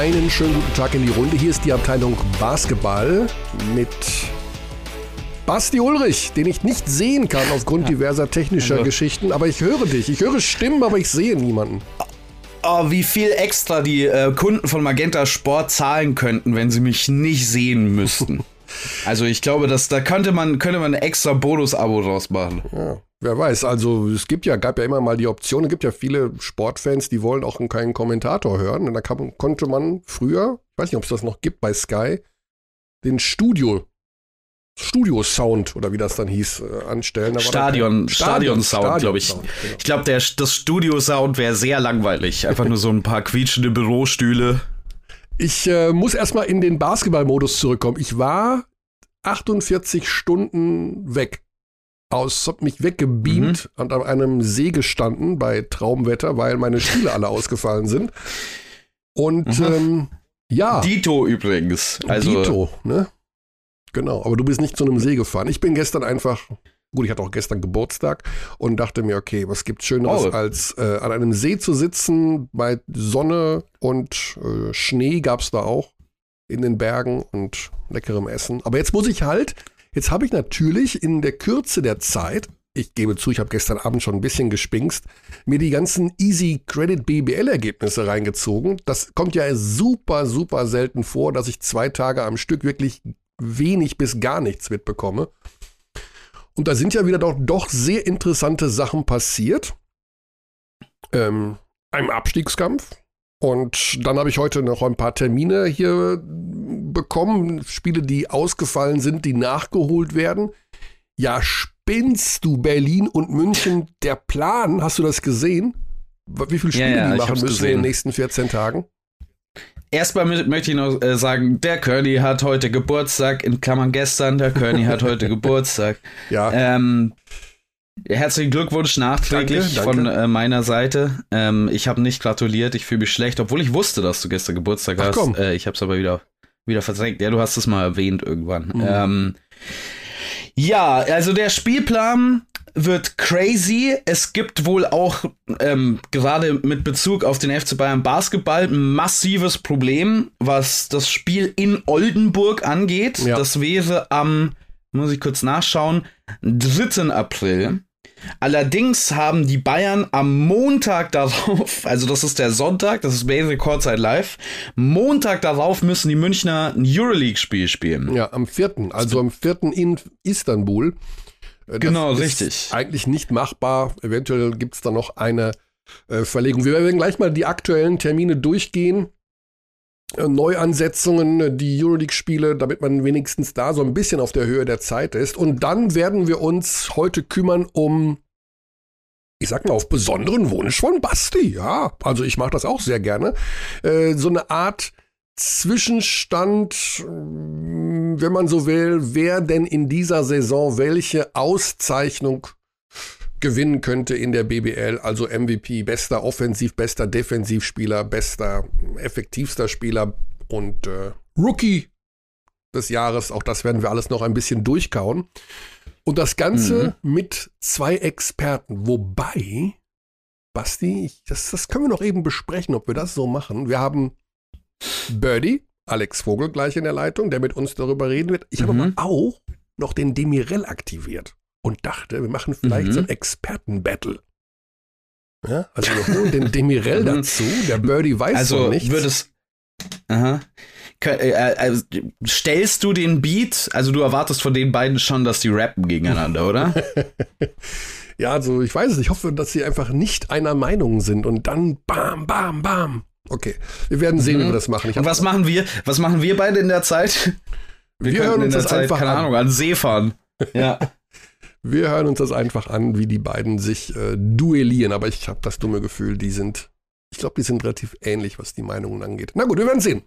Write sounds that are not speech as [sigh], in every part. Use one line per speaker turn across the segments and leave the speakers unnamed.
einen schönen guten Tag in die Runde. Hier ist die Abteilung Basketball mit Basti Ulrich, den ich nicht sehen kann aufgrund diverser technischer
Also-
Geschichten. Aber ich höre dich. Ich höre Stimmen, aber ich sehe niemanden.
Oh, wie viel extra die äh, Kunden von Magenta Sport zahlen könnten, wenn sie mich nicht sehen müssten. [laughs] Also ich glaube, dass da könnte man könnte man ein extra Bonus-Abo draus machen.
Ja, wer weiß. Also es gibt ja, gab ja immer mal die Option. Es gibt ja viele Sportfans, die wollen auch keinen Kommentator hören. Und da kann, konnte man früher, ich weiß nicht, ob es das noch gibt bei Sky, den Studio Studio-Sound oder wie das dann hieß, äh, anstellen. Da
Stadion, Stadion-Sound, glaube ich.
Stadion-Sound, genau.
Ich glaube, das Studio-Sound wäre sehr langweilig. Einfach nur so ein paar quietschende Bürostühle.
Ich äh, muss erstmal in den Basketball-Modus zurückkommen. Ich war 48 Stunden weg. Aus, hab mich weggebeamt
Mhm.
und an einem See gestanden bei Traumwetter, weil meine Spiele alle [laughs] ausgefallen sind. Und
Mhm.
ähm, ja,
Dito übrigens. Also
Dito, ne? Genau, aber du bist nicht zu einem See gefahren. Ich bin gestern einfach, gut, ich hatte auch gestern Geburtstag und dachte mir, okay, was gibt's Schöneres,
Oh.
als äh, an einem See zu sitzen, bei Sonne und äh, Schnee gab's da auch in den Bergen und leckerem Essen. Aber jetzt muss ich halt, jetzt habe ich natürlich in der Kürze der Zeit, ich gebe zu, ich habe gestern Abend schon ein bisschen gespinkst, mir die ganzen Easy Credit BBL Ergebnisse reingezogen. Das kommt ja super, super selten vor, dass ich zwei Tage am Stück wirklich wenig bis gar nichts mitbekomme. Und da sind ja wieder doch, doch sehr interessante Sachen passiert. Ähm, ein Abstiegskampf. Und dann habe ich heute noch ein paar Termine hier bekommen. Spiele, die ausgefallen sind, die nachgeholt werden. Ja, spinnst du Berlin und München der Plan? Hast du das gesehen? Wie viele Spiele
ja,
die
ich
machen müssen in den nächsten 14 Tagen?
Erstmal mö- möchte ich noch äh, sagen, der Kearney hat heute Geburtstag, in Klammern gestern, der Kearney hat heute [laughs] Geburtstag.
Ja,
Ähm, herzlichen Glückwunsch nachträglich
Danke, danke.
von äh, meiner Seite. Ähm, ich habe nicht gratuliert, ich fühle mich schlecht, obwohl ich wusste, dass du gestern Geburtstag
Ach,
hast. Äh, ich habe es aber wieder, wieder verdrängt. Ja, du hast es mal erwähnt irgendwann.
Mhm.
Ähm, ja, also der Spielplan wird crazy. Es gibt wohl auch ähm, gerade mit Bezug auf den FC Bayern Basketball ein massives Problem, was das Spiel in Oldenburg angeht.
Ja.
Das wäre am, muss ich kurz nachschauen, 3. April. Allerdings haben die Bayern am Montag darauf, [laughs] also das ist der Sonntag, das ist Basic Courtside Live, Montag darauf müssen die Münchner ein Euroleague-Spiel spielen.
Ja, am 4., also am 4. in Istanbul. Äh, Das
Genau, richtig.
Eigentlich nicht machbar. Eventuell gibt es da noch eine äh, Verlegung. Wir werden gleich mal die aktuellen Termine durchgehen. Äh, Neuansetzungen, äh, die Euroleague-Spiele, damit man wenigstens da so ein bisschen auf der Höhe der Zeit ist. Und dann werden wir uns heute kümmern um, ich sag mal, auf besonderen Wunsch von Basti. Ja, also ich mache das auch sehr gerne. Äh, so eine Art Zwischenstand, mh, wenn man so will, wer denn in dieser Saison welche Auszeichnung gewinnen könnte in der BBL, also MVP, bester Offensiv, bester Defensivspieler, bester effektivster Spieler und äh, Rookie des Jahres. Auch das werden wir alles noch ein bisschen durchkauen. Und das Ganze mit zwei Experten, wobei, Basti, ich, das, das können wir noch eben besprechen, ob wir das so machen. Wir haben Birdie, Alex Vogel gleich in der Leitung, der mit uns darüber reden wird. Ich habe
Mhm.
aber auch noch den Demirel aktiviert und dachte, wir machen vielleicht
Mhm.
so ein Experten-Battle. Ja, also wir holen den Demirel [laughs]
Mhm.
dazu, der Birdie weiß
also
von nichts.
wird es. Aha. Äh, äh, also, stellst du den Beat, also du erwartest von den beiden schon, dass die rappen gegeneinander, oder? [laughs]
Ja, also ich weiß es nicht. Ich hoffe, dass sie einfach nicht einer Meinung sind und dann bam, bam, bam. Okay, wir werden sehen,
Mhm.
wie wir das machen. Ich
Und was machen wir? Was machen wir beide in der Zeit?
Wir
könnten
hören uns
in der
das
Zeit,
einfach
keine
an.
Ahnung, an See fahren. Ja. [laughs]
Wir hören uns das einfach an, wie die beiden sich äh, duellieren. Aber ich habe das dumme Gefühl, die sind, ich glaube, die sind relativ ähnlich, was die Meinungen angeht. Na gut, wir werden sehen.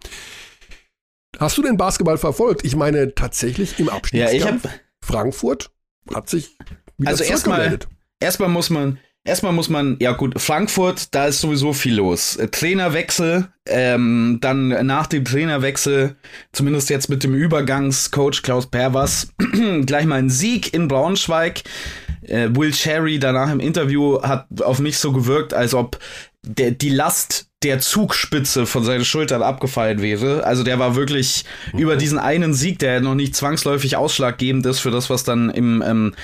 Hast du den Basketball verfolgt? Ich meine tatsächlich im
ja,
Abstiegskampf.
ich habe
Frankfurt hat sich wieder
Also erstmal- erstmal muss man, erstmal muss man, ja gut, Frankfurt, da ist sowieso viel los. Äh, Trainerwechsel, ähm, dann nach dem Trainerwechsel, zumindest jetzt mit dem Übergangscoach Klaus Perwas, [clears throat] gleich mal ein Sieg in Braunschweig. Äh, Will Cherry danach im Interview hat auf mich so gewirkt, als ob der, die Last der Zugspitze von seinen Schultern abgefallen wäre. Also der war wirklich mhm. über diesen einen Sieg, der noch nicht zwangsläufig ausschlaggebend ist für das, was dann im ähm,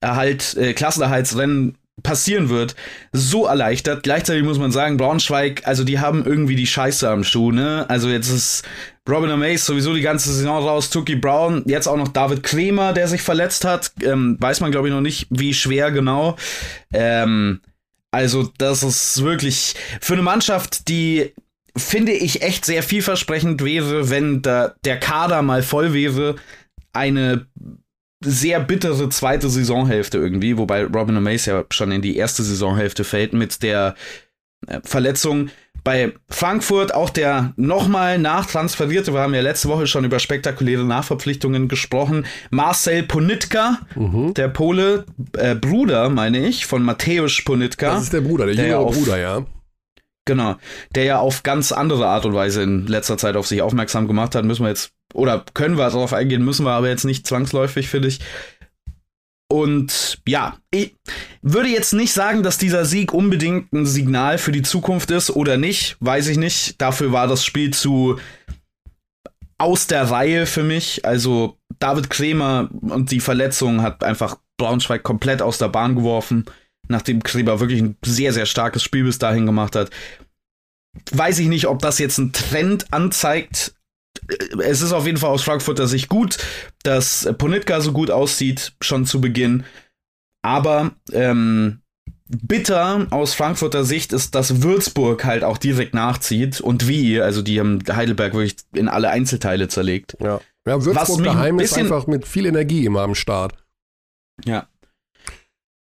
Erhalt, äh, Klassenerhaltsrennen passieren wird, so erleichtert. Gleichzeitig muss man sagen, Braunschweig, also die haben irgendwie die Scheiße am Schuh, ne? Also jetzt ist Robin Amaze sowieso die ganze Saison raus, Tuki Brown, jetzt auch noch David Kremer, der sich verletzt hat. Ähm, weiß man, glaube ich, noch nicht, wie schwer genau. Ähm, also, das ist wirklich für eine Mannschaft, die finde ich echt sehr vielversprechend wäre, wenn da der Kader mal voll wäre, eine sehr bittere zweite Saisonhälfte irgendwie, wobei Robin Amaze ja schon in die erste Saisonhälfte fällt mit der äh, Verletzung. Bei Frankfurt auch der nochmal nachtransferierte, wir haben ja letzte Woche schon über spektakuläre Nachverpflichtungen gesprochen, Marcel Ponitka, mhm. der Pole, äh, Bruder, meine ich, von Mateusz Ponitka.
Das ist der Bruder, der, der jüngere Bruder, ja.
Genau, der ja auf ganz andere Art und Weise in letzter Zeit auf sich aufmerksam gemacht hat, müssen wir jetzt, oder können wir darauf eingehen, müssen wir aber jetzt nicht zwangsläufig, finde ich. Und ja, ich würde jetzt nicht sagen, dass dieser Sieg unbedingt ein Signal für die Zukunft ist oder nicht, weiß ich nicht. Dafür war das Spiel zu aus der Reihe für mich. Also David Kremer und die Verletzung hat einfach Braunschweig komplett aus der Bahn geworfen, nachdem Kremer wirklich ein sehr, sehr starkes Spiel bis dahin gemacht hat. Weiß ich nicht, ob das jetzt einen Trend anzeigt, es ist auf jeden Fall aus Frankfurter Sicht gut, dass Ponitka so gut aussieht, schon zu Beginn. Aber ähm, bitter aus Frankfurter Sicht ist, dass Würzburg halt auch direkt nachzieht und wie. Also die haben Heidelberg wirklich in alle Einzelteile zerlegt.
Ja, ja Würzburg daheim ist einfach mit viel Energie immer am Start.
Ja.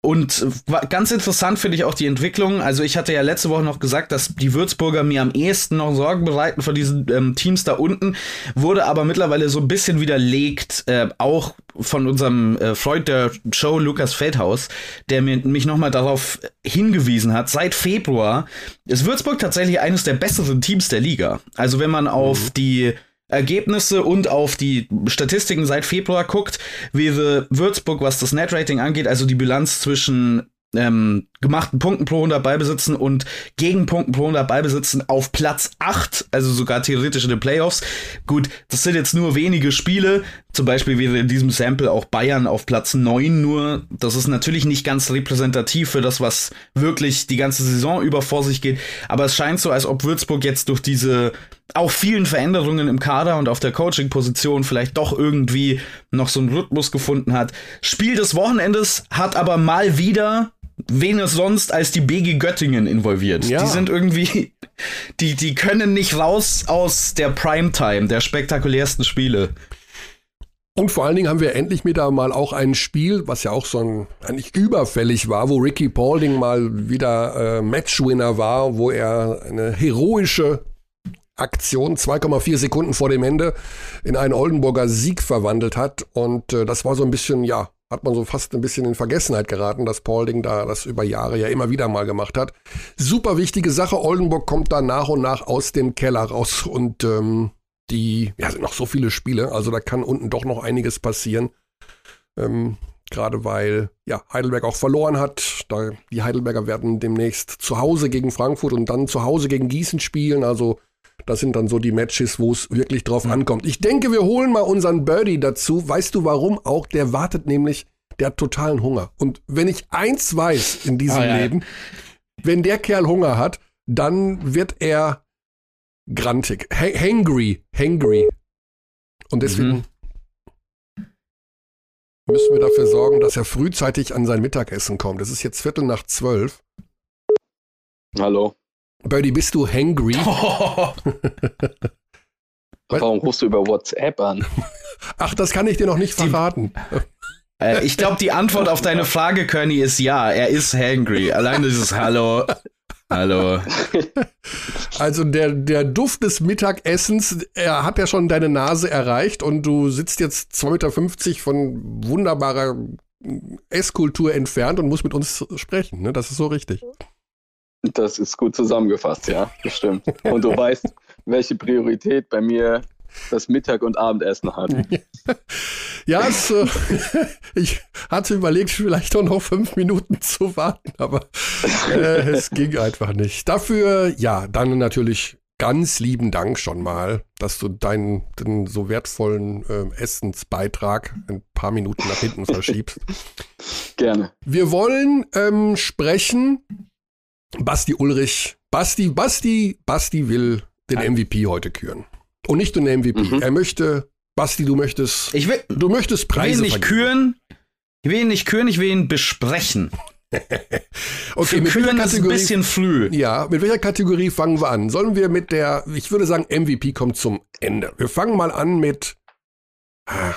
Und ganz interessant finde ich auch die Entwicklung. Also ich hatte ja letzte Woche noch gesagt, dass die Würzburger mir am ehesten noch Sorgen bereiten vor diesen ähm, Teams da unten, wurde aber mittlerweile so ein bisschen widerlegt, äh, auch von unserem äh, Freund der Show Lukas Feldhaus, der mir, mich nochmal darauf hingewiesen hat, seit Februar ist Würzburg tatsächlich eines der besseren Teams der Liga. Also wenn man auf mhm. die Ergebnisse und auf die Statistiken seit Februar guckt, wäre Würzburg, was das Net-Rating angeht, also die Bilanz zwischen ähm, gemachten Punkten pro 100 Ballbesitzen und Gegenpunkten pro 100 Ballbesitzen auf Platz 8, also sogar theoretisch in den Playoffs. Gut, das sind jetzt nur wenige Spiele. Zum Beispiel wäre in diesem Sample auch Bayern auf Platz 9 nur. Das ist natürlich nicht ganz repräsentativ für das, was wirklich die ganze Saison über vor sich geht. Aber es scheint so, als ob Würzburg jetzt durch diese auch vielen Veränderungen im Kader und auf der Coaching-Position vielleicht doch irgendwie noch so einen Rhythmus gefunden hat. Spiel des Wochenendes hat aber mal wieder wen es sonst als die BG Göttingen involviert. Ja. Die sind irgendwie, die, die können nicht raus aus der Primetime, der spektakulärsten Spiele.
Und vor allen Dingen haben wir endlich wieder mal auch ein Spiel, was ja auch so ein, eigentlich überfällig war, wo Ricky Paulding mal wieder äh, Matchwinner war, wo er eine heroische Aktion 2,4 Sekunden vor dem Ende in einen Oldenburger Sieg verwandelt hat. Und äh, das war so ein bisschen, ja, hat man so fast ein bisschen in Vergessenheit geraten, dass Paulding da das über Jahre ja immer wieder mal gemacht hat. Super wichtige Sache. Oldenburg kommt da nach und nach aus dem Keller raus und ähm, die, ja, sind noch so viele Spiele, also da kann unten doch noch einiges passieren. Ähm, Gerade weil ja, Heidelberg auch verloren hat. Da, die Heidelberger werden demnächst zu Hause gegen Frankfurt und dann zu Hause gegen Gießen spielen. Also das sind dann so die Matches, wo es wirklich drauf mhm. ankommt. Ich denke, wir holen mal unseren Birdie dazu. Weißt du warum auch? Der wartet nämlich, der hat totalen Hunger. Und wenn ich eins weiß in diesem ah, ja. Leben, wenn der Kerl Hunger hat, dann wird er grantig. H hangry. Hangry. Und deswegen mhm. müssen wir dafür sorgen, dass er frühzeitig an sein Mittagessen kommt. Es ist jetzt Viertel nach zwölf.
Hallo.
Birdie, bist du hangry? [laughs]
Warum rufst du über WhatsApp an? [laughs]
Ach, das kann ich dir noch nicht verraten.
Äh, ich glaube, die Antwort auf deine Frage, Kearney, ist ja. Er ist hangry. Allein dieses Hallo. Hallo. [laughs]
Also der, der Duft des Mittagessens, er hat ja schon deine Nase erreicht und du sitzt jetzt 2,50 Meter von wunderbarer Esskultur entfernt und musst mit uns sprechen. Ne? Das ist so richtig.
Das ist gut zusammengefasst, ja, das stimmt. Und du weißt, welche Priorität bei mir das Mittag- und Abendessen hat. [laughs]
ja, es, äh, [laughs] ich hatte überlegt, vielleicht auch noch fünf Minuten zu warten, aber äh, es ging einfach nicht. Dafür, ja, dann natürlich ganz lieben Dank schon mal, dass du deinen, deinen so wertvollen äh, Essensbeitrag ein paar Minuten nach hinten verschiebst.
Gerne.
Wir wollen ähm, sprechen. Basti Ulrich, Basti, Basti, Basti will den MVP heute küren. Und nicht nur den MVP. Mhm. Er möchte, Basti, du möchtest,
ich will,
du möchtest Preise
ich will ihn nicht
vergeben.
küren. Ich will ihn nicht küren, ich will ihn besprechen. [laughs]
okay,
Für
mit welcher
Kühen ist ein
Kategorie?
bisschen früh.
Ja, mit welcher Kategorie fangen wir an? Sollen wir mit der, ich würde sagen, MVP kommt zum Ende. Wir fangen mal an mit ah,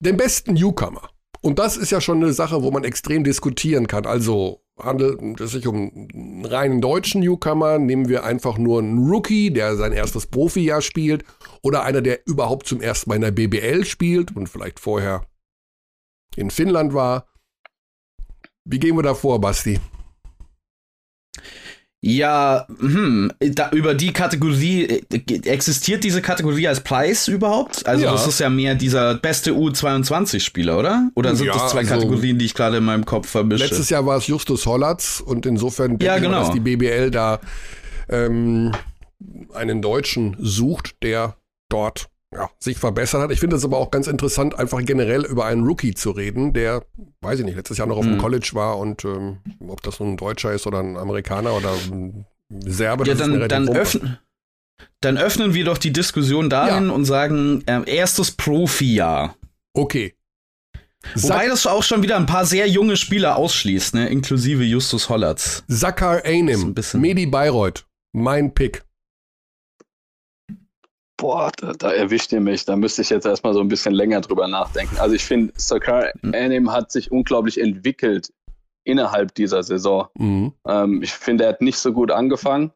dem besten Newcomer. Und das ist ja schon eine Sache, wo man extrem diskutieren kann. Also handelt es sich um einen reinen deutschen Newcomer, nehmen wir einfach nur einen Rookie, der sein erstes Profijahr spielt, oder einer, der überhaupt zum ersten Mal in der BBL spielt und vielleicht vorher in Finnland war. Wie gehen wir da vor, Basti?
Ja, hm, da, über die Kategorie, äh, existiert diese Kategorie als Preis überhaupt? Also
Ja.
das ist ja mehr dieser beste U22-Spieler, oder? Oder sind
Ja,
das zwei
also-
Kategorien, die ich gerade in meinem Kopf vermische?
Letztes Jahr war es Justus Hollatz und insofern denke
Ja, genau.
dass die BBL da ähm, einen Deutschen sucht, der dort ja, sich verbessert hat. Ich finde es aber auch ganz interessant, einfach generell über einen Rookie zu reden, der, weiß ich nicht, letztes Jahr noch auf dem
Mhm.
College war und ähm, ob das nun ein Deutscher ist oder ein Amerikaner oder ein Serbe,
ja, dann, dann, öffnen, dann öffnen wir doch die Diskussion darin und sagen, ähm, erstes Profi-Jahr.
Okay.
Wobei das auch schon wieder ein paar sehr junge Spieler ausschließt, ne? inklusive Justus Hollatz.
Sakar Einem, Medi Bayreuth, mein Pick.
Boah, da, da erwischt ihr mich. Da müsste ich jetzt erstmal so ein bisschen länger drüber nachdenken. Also ich finde, Sakar Anim hat sich unglaublich entwickelt innerhalb dieser Saison.
Mhm.
Ähm, ich finde, er hat nicht so gut angefangen.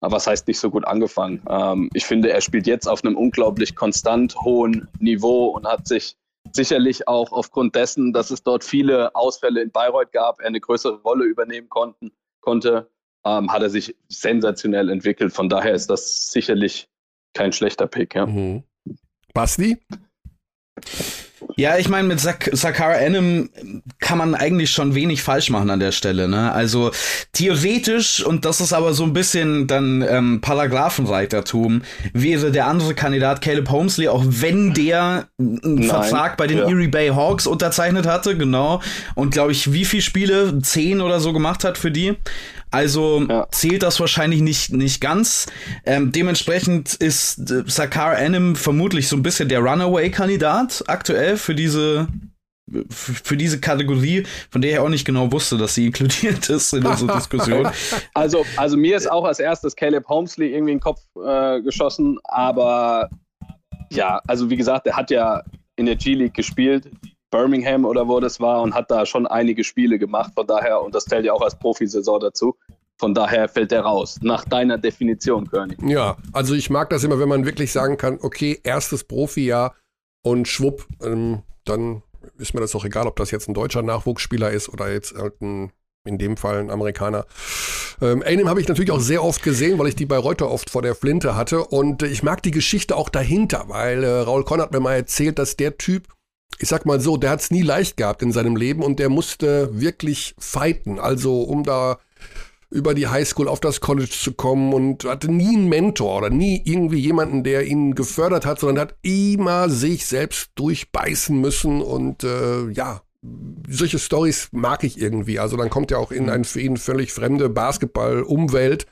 Aber was heißt nicht so gut angefangen? Ähm, ich finde, er spielt jetzt auf einem unglaublich konstant hohen Niveau und hat sich sicherlich auch aufgrund dessen, dass es dort viele Ausfälle in Bayreuth gab, er eine größere Rolle übernehmen konnten, konnte, ähm, hat er sich sensationell entwickelt. Von daher ist das sicherlich kein schlechter Pick. Ja.
Mhm. Basti?
Ja, ich meine, mit Sak Sakara Enem kann man eigentlich schon wenig falsch machen an der Stelle. Ne? Also theoretisch, und das ist aber so ein bisschen dann ähm, Paragraphenreitertum, wäre der andere Kandidat Caleb Holmesley, auch wenn der einen
Nein,
Vertrag bei den
ja.
Erie Bay Hawks unterzeichnet hatte, genau. Und glaube ich, wie viele Spiele? Zehn oder so gemacht hat für die. Also
Ja.
zählt das wahrscheinlich nicht, nicht ganz. Ähm, dementsprechend ist äh, Sakar Anim vermutlich so ein bisschen der Runaway-Kandidat aktuell für diese für diese Kategorie, von der ich auch nicht genau wusste, dass sie inkludiert ist in dieser [laughs] Diskussion.
Also, also mir ist auch als erstes Caleb Holmesley irgendwie in den Kopf äh, geschossen, aber ja, also wie gesagt, er hat ja in der G-League gespielt, Birmingham oder wo das war, und hat da schon einige Spiele gemacht, von daher, und das zählt ja auch als Profisaison dazu, von daher fällt er raus, nach deiner Definition, Körny.
Ja, also ich mag das immer, wenn man wirklich sagen kann, okay, erstes Profijahr und schwupp, ähm, dann ist mir das auch egal, ob das jetzt ein deutscher Nachwuchsspieler ist oder jetzt ein, in dem Fall ein Amerikaner. Ähm, Einem habe ich natürlich auch sehr oft gesehen, weil ich die bei Reuter oft vor der Flinte hatte und äh, ich mag die Geschichte auch dahinter, weil äh, Raul Konn hat mir mal erzählt, dass der Typ, ich sag mal so, der hat es nie leicht gehabt in seinem Leben und der musste wirklich fighten, also um da über die Highschool auf das College zu kommen und hatte nie einen Mentor oder nie irgendwie jemanden, der ihn gefördert hat, sondern hat immer sich selbst durchbeißen müssen und äh, ja, solche Stories mag ich irgendwie. Also dann kommt er auch in eine für ihn völlig fremde Basketball-Umwelt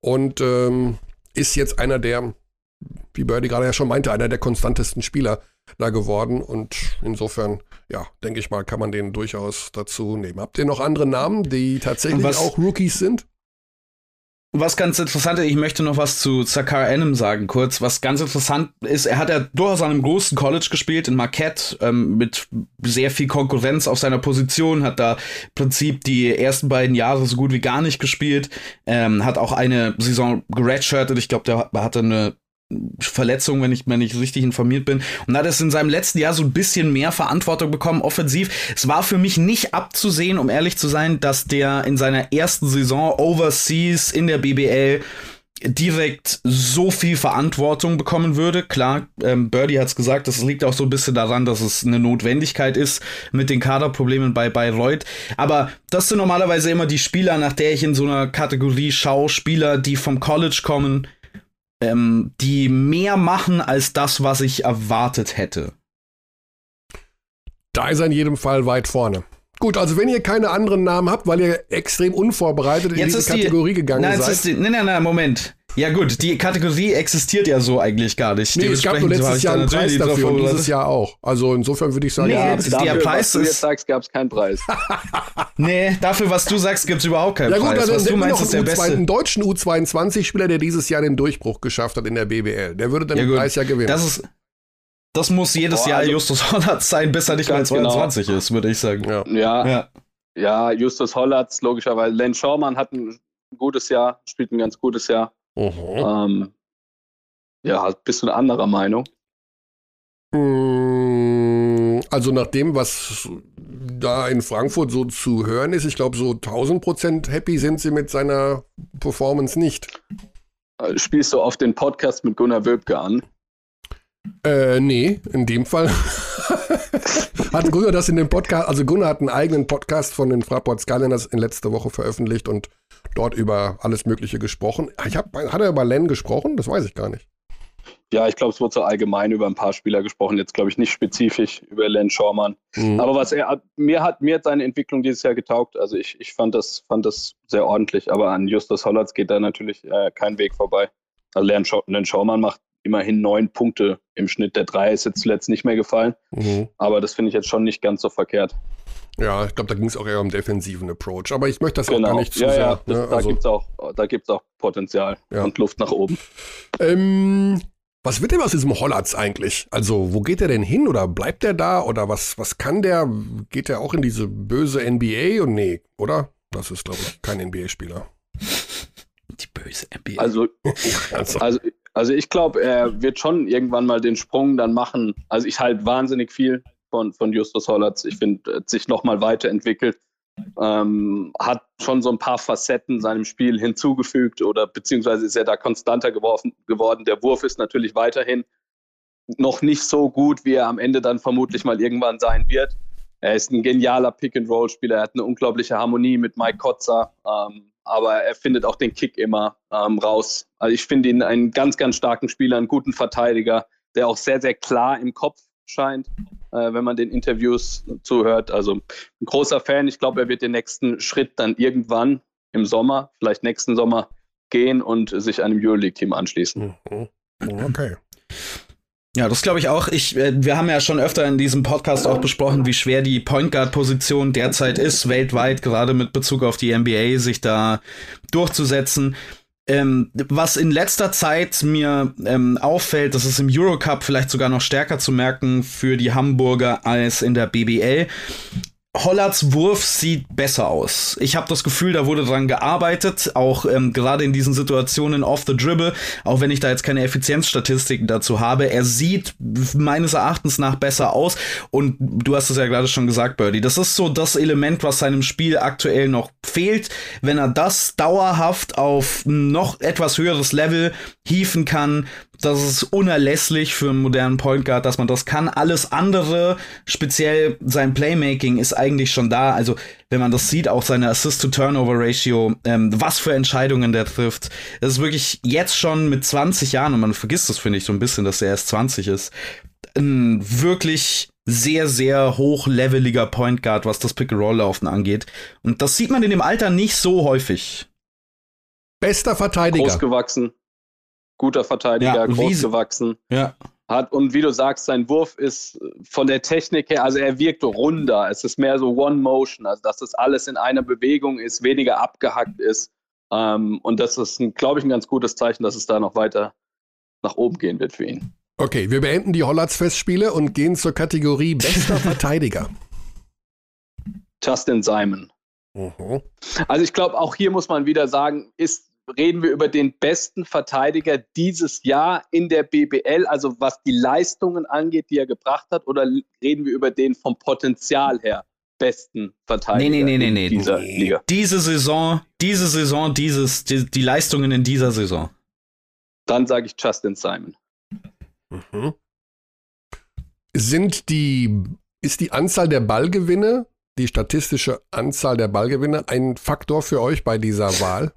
und ähm, ist jetzt einer der, wie Birdie gerade ja schon meinte, einer der konstantesten Spieler da geworden und insofern, ja, denke ich mal, kann man den durchaus dazu nehmen. Habt ihr noch andere Namen, die tatsächlich
Was-
auch Rookies sind?
Was ganz interessant ist, ich möchte noch was zu Sakar Anim sagen, kurz. Was ganz interessant ist, er hat ja durchaus an einem großen College gespielt, in Marquette, ähm, mit sehr viel Konkurrenz auf seiner Position, hat da im Prinzip die ersten beiden Jahre so gut wie gar nicht gespielt, ähm, hat auch eine Saison geredshirtet, ich glaube, der hatte eine Verletzung, wenn ich, wenn ich richtig informiert bin. Und hat es in seinem letzten Jahr so ein bisschen mehr Verantwortung bekommen, offensiv. Es war für mich nicht abzusehen, um ehrlich zu sein, dass der in seiner ersten Saison overseas in der BBL direkt so viel Verantwortung bekommen würde. Klar, ähm, Birdie hat es gesagt, das liegt auch so ein bisschen daran, dass es eine Notwendigkeit ist mit den Kaderproblemen bei Bayreuth. Aber das sind normalerweise immer die Spieler, nach der ich in so einer Kategorie schaue, Spieler, die vom College kommen, ähm, die mehr machen als das, was ich erwartet hätte.
Da ist er in jedem Fall weit vorne. Gut, also wenn ihr keine anderen Namen habt, weil ihr extrem unvorbereitet in
Jetzt
diese
ist die-
Kategorie gegangen
Nein,
seid.
jetzt ist die, nein, nein, nein, Moment. Ja gut, die Kategorie existiert ja so eigentlich gar nicht.
nee, es gab nur letztes Jahr einen Preis dafür und dieses. Jahr auch. Also insofern würde ich sagen,
Nee,
ja,
Dafür,
der Preis
was du jetzt sagst, gab es keinen Preis. [laughs]
Nee, dafür, was du sagst, gibt's überhaupt keinen
ja gut,
Preis.
dann
Was du
nehmen wir
meinst,
noch
ist der
einen, U2,
beste.
einen deutschen U22-Spieler, der dieses Jahr den Durchbruch geschafft hat in der BBL. Der würde dann
Ja,
den. Preis ja gewinnen.
Das ist das muss jedes
Boah,
Jahr
also-
Justus Hollatz sein, bis er nicht mal
Ganz genau.
22 ist, würde ich sagen.
ja.
Ja, ja.
Ja.
Justus Hollatz, logischerweise. Len Schaumann hat ein gutes Jahr, spielt ein ganz gutes Jahr.
Mhm.
Ähm, ja, bist du eine anderer Meinung?
Mm, Also nach dem, was da in Frankfurt so zu hören ist, ich glaube so 1000 Prozent happy sind sie mit seiner Performance nicht.
Äh, Spielst du auf den Podcast mit Gunnar Wölbke an?
Äh, nee, in dem Fall [laughs] hat Gunnar das in dem Podcast, also Gunnar hat einen eigenen Podcast von den Fraport Skyliners in letzter Woche veröffentlicht und dort über alles Mögliche gesprochen. Ich hab, hat er über Len gesprochen? Das weiß ich gar nicht.
Ja, ich glaube, es wurde so allgemein über ein paar Spieler gesprochen. Jetzt glaube ich nicht spezifisch über Len Schaumann.
Mhm.
Aber was er mir hat mir hat seine Entwicklung dieses Jahr getaugt. Also ich, ich fand das fand das sehr ordentlich. Aber an Justus Hollatz geht da natürlich äh, kein Weg vorbei. Also Len, Schau Len Schaumann macht immerhin neun Punkte im Schnitt. Der drei ist jetzt zuletzt nicht mehr gefallen.
Mhm.
Aber das finde ich jetzt schon nicht ganz so verkehrt.
Ja, ich glaube, da ging es auch eher um defensiven Approach. Aber ich möchte das auch
Genau.
gar nicht zu
ja,
sehr.
ja, das,
ne?
da
also,
gibt's auch da gibt's auch Potenzial
Ja.
und Luft nach oben.
ähm, was wird denn aus diesem Hollatz eigentlich? Also, wo geht er denn hin oder bleibt er da oder was, was kann der? Geht er auch in diese böse NBA und nee, oder? Das ist, glaube ich, kein NBA-Spieler.
Die böse NBA. [laughs]
Also
Also,
Also, also ich glaube, er wird schon irgendwann mal den Sprung dann machen. Also ich halte wahnsinnig viel von, von Justus Hollatz. Ich finde, er hat sich nochmal weiterentwickelt. Ähm, hat schon so ein paar Facetten seinem Spiel hinzugefügt oder beziehungsweise ist er da konstanter geworfen, geworden. Der Wurf ist natürlich weiterhin noch nicht so gut, wie er am Ende dann vermutlich mal irgendwann sein wird. Er ist ein genialer Pick-and-Roll-Spieler, er hat eine unglaubliche Harmonie mit Mike Kotzer, ähm, aber er findet auch den Kick immer ähm, raus. Also ich finde ihn einen ganz, ganz starken Spieler, einen guten Verteidiger, der auch sehr, sehr klar im Kopf scheint, äh, wenn man den Interviews zuhört. Also ein großer Fan. Ich glaube, er wird den nächsten Schritt dann irgendwann im Sommer, vielleicht nächsten Sommer, gehen und sich einem Euroleague-Team anschließen.
Mhm. Okay.
Ja, das glaube ich auch. Ich, äh, wir haben ja schon öfter in diesem Podcast auch besprochen, wie schwer die Point Guard Position derzeit ist, weltweit, gerade mit Bezug auf die NBA, sich da durchzusetzen. Ähm, was in letzter Zeit mir ähm, auffällt, das ist im Eurocup vielleicht sogar noch stärker zu merken für die Hamburger als in der BBL. Hollards Wurf sieht besser aus. Ich habe das Gefühl, da wurde dran gearbeitet, auch ähm, gerade in diesen Situationen off the dribble, auch wenn ich da jetzt keine Effizienzstatistiken dazu habe. Er sieht meines Erachtens nach besser aus und du hast es ja gerade schon gesagt, Birdie, das ist so das Element, was seinem Spiel aktuell noch fehlt. Wenn er das dauerhaft auf noch etwas höheres Level hieven kann, das ist unerlässlich für einen modernen Point Guard, dass man das kann. Alles andere, speziell sein Playmaking, ist eigentlich schon da. Also, wenn man das sieht, auch seine Assist-to-Turnover-Ratio, ähm, was für Entscheidungen der trifft. Das ist wirklich jetzt schon mit 20 Jahren, und man vergisst das, finde ich, so ein bisschen, dass er erst 20 ist, ein wirklich sehr, sehr hochleveliger Point Guard, was das Pick-and-Roll-Laufen angeht. Und das sieht man in dem Alter nicht so häufig.
Bester Verteidiger.
Großgewachsen, guter Verteidiger,
Ja, riesig.
großgewachsen.
Ja.
Hat, und wie du sagst, sein Wurf ist von der Technik her, also er wirkt runder. Es ist mehr so One Motion, also dass das alles in einer Bewegung ist, weniger abgehackt ist. Ähm, und das ist, glaube ich, ein ganz gutes Zeichen, dass es da noch weiter nach oben gehen wird für ihn.
Okay, wir beenden die Hollatz-Festspiele und gehen zur Kategorie [laughs] Bester Verteidiger.
Justin Simon.
Mhm.
Also ich glaube, auch hier muss man wieder sagen, ist, reden wir über den besten Verteidiger dieses Jahr in der BBL, also was die Leistungen angeht, die er gebracht hat, oder reden wir über den vom Potenzial her besten Verteidiger
Nee, nee, nee, nee,
dieser
nee.
Liga?
Diese Saison, diese Saison, dieses, die, die Leistungen in dieser Saison.
dann sage ich Justin Simon.
Mhm. Sind die, ist die Anzahl der Ballgewinne, die statistische Anzahl der Ballgewinne ein Faktor für euch bei dieser Wahl?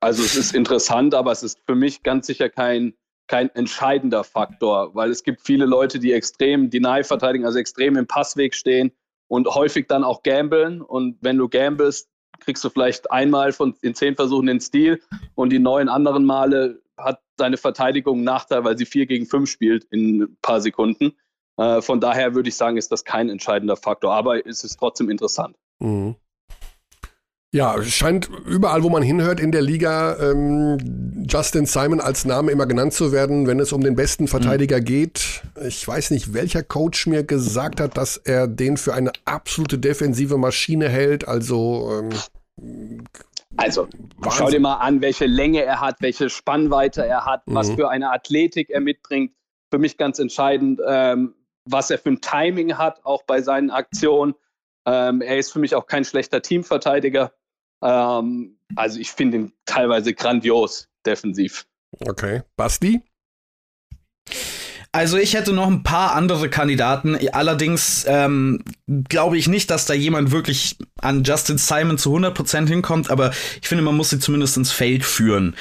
Also es ist interessant, aber es ist für mich ganz sicher kein, kein entscheidender Faktor, weil es gibt viele Leute, die extrem Deny verteidigen, also extrem im Passweg stehen und häufig dann auch gambeln. Und wenn du gamblest, kriegst du vielleicht einmal von in zehn Versuchen den Stil und die neun anderen Male hat deine Verteidigung einen Nachteil, weil sie vier gegen fünf spielt in ein paar Sekunden. Äh, von daher würde ich sagen, ist das kein entscheidender Faktor, aber es ist trotzdem interessant. Mhm.
Ja, es scheint überall, wo man hinhört in der Liga, ähm, Justin Simon als Name immer genannt zu werden, wenn es um den besten Verteidiger mhm. geht. Ich weiß nicht, welcher Coach mir gesagt hat, dass er den für eine absolute defensive Maschine hält. Also ähm,
also, Wahnsinn. schau dir mal an, welche Länge er hat, welche Spannweite er hat, mhm. was für eine Athletik er mitbringt. Für mich ganz entscheidend, ähm, was er für ein Timing hat, auch bei seinen Aktionen. Ähm, er ist für mich auch kein schlechter Teamverteidiger. Ähm, also ich finde ihn teilweise grandios defensiv.
Okay. Basti?
Also ich hätte noch ein paar andere Kandidaten. Allerdings ähm, glaube ich nicht, dass da jemand wirklich an Justin Simon zu 100% hinkommt. Aber ich finde, man muss sie zumindest ins Feld führen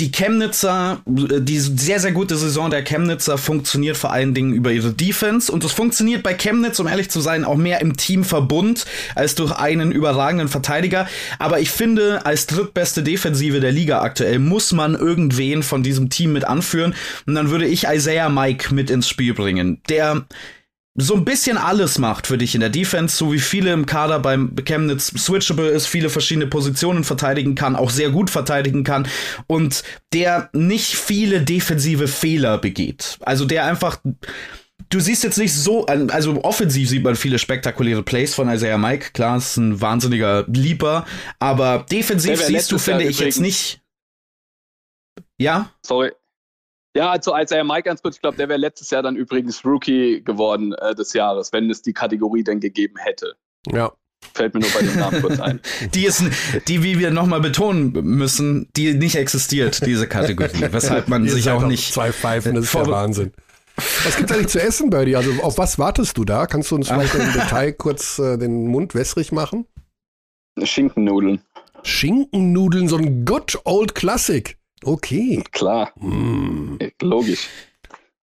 die Chemnitzer, die sehr, sehr gute Saison der Chemnitzer funktioniert vor allen Dingen über ihre Defense. Und es funktioniert bei Chemnitz, um ehrlich zu sein, auch mehr im Teamverbund als durch einen überragenden Verteidiger. Aber ich finde, als drittbeste Defensive der Liga aktuell muss man irgendwen von diesem Team mit anführen. Und dann würde ich Isaiah Mike mit ins Spiel bringen. Der so ein bisschen alles macht für dich in der Defense, so wie viele im Kader beim Chemnitz switchable ist, viele verschiedene Positionen verteidigen kann, auch sehr gut verteidigen kann und der nicht viele defensive Fehler begeht. Also der einfach Du siehst jetzt nicht so, also offensiv sieht man viele spektakuläre Plays von Isaiah Mike. Klar, ist ein wahnsinniger Lieber, aber defensiv siehst du, finde ich, jetzt nicht. Ja?
Sorry, ja, also als er Mike ganz kurz, ich glaube, der wäre letztes Jahr dann übrigens Rookie geworden äh, des Jahres, wenn es die Kategorie denn gegeben hätte.
Ja.
Fällt mir nur bei dem Namen kurz ein. [laughs]
Die ist, die, wie wir nochmal betonen müssen, die nicht existiert, diese Kategorie. [laughs] Weshalb man sich auch nicht.
Zwei Pfeifen, das ist der Wahnsinn. [laughs] Was gibt's eigentlich zu essen, Birdie? Also auf was wartest du da? Kannst du uns vielleicht im Detail kurz äh, den Mund wässrig machen?
Schinkennudeln.
Schinkennudeln, so ein good old Classic. Okay.
Klar. Mm. Logisch.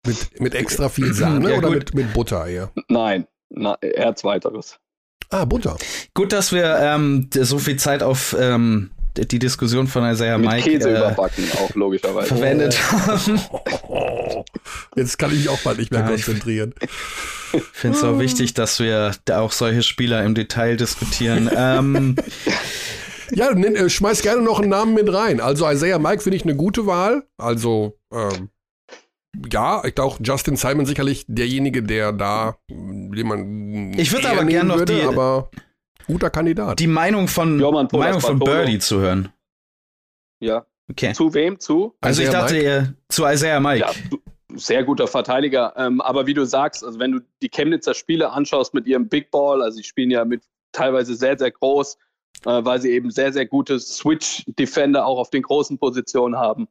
Mit, mit extra viel Sahne ja, oder mit, mit Butter eher?
Nein, na, eher zweiteres.
Ah, Butter.
Gut, dass wir ähm, so viel Zeit auf ähm, die Diskussion von Isaiah Mit Mike
Käse äh, überbacken, auch logischerweise.
verwendet haben. [laughs]
Jetzt kann ich mich auch mal nicht mehr ja, konzentrieren. [laughs]
Ich finde es auch wichtig, dass wir da auch solche Spieler im Detail diskutieren. [laughs] ähm,
ja, nenn, äh, schmeiß gerne noch einen Namen mit rein. Also Isaiah Mike finde ich eine gute Wahl. Also, ähm, ja, ich glaube Justin Simon sicherlich derjenige, der da, den man.
Ich würde aber gerne noch die,
aber guter Kandidat.
Die Meinung von, ja, Mann, Meinung von Birdie zu hören.
Ja. Okay. Zu wem? Zu?
Also Isaiah ich dachte Mike? zu Isaiah Mike. Ja,
sehr guter Verteidiger. Ähm, aber wie du sagst, also wenn du die Chemnitzer Spiele anschaust mit ihrem Big Ball, also sie spielen ja mit teilweise sehr, sehr groß, äh, weil sie eben sehr, sehr gute Switch-Defender auch auf den großen Positionen haben.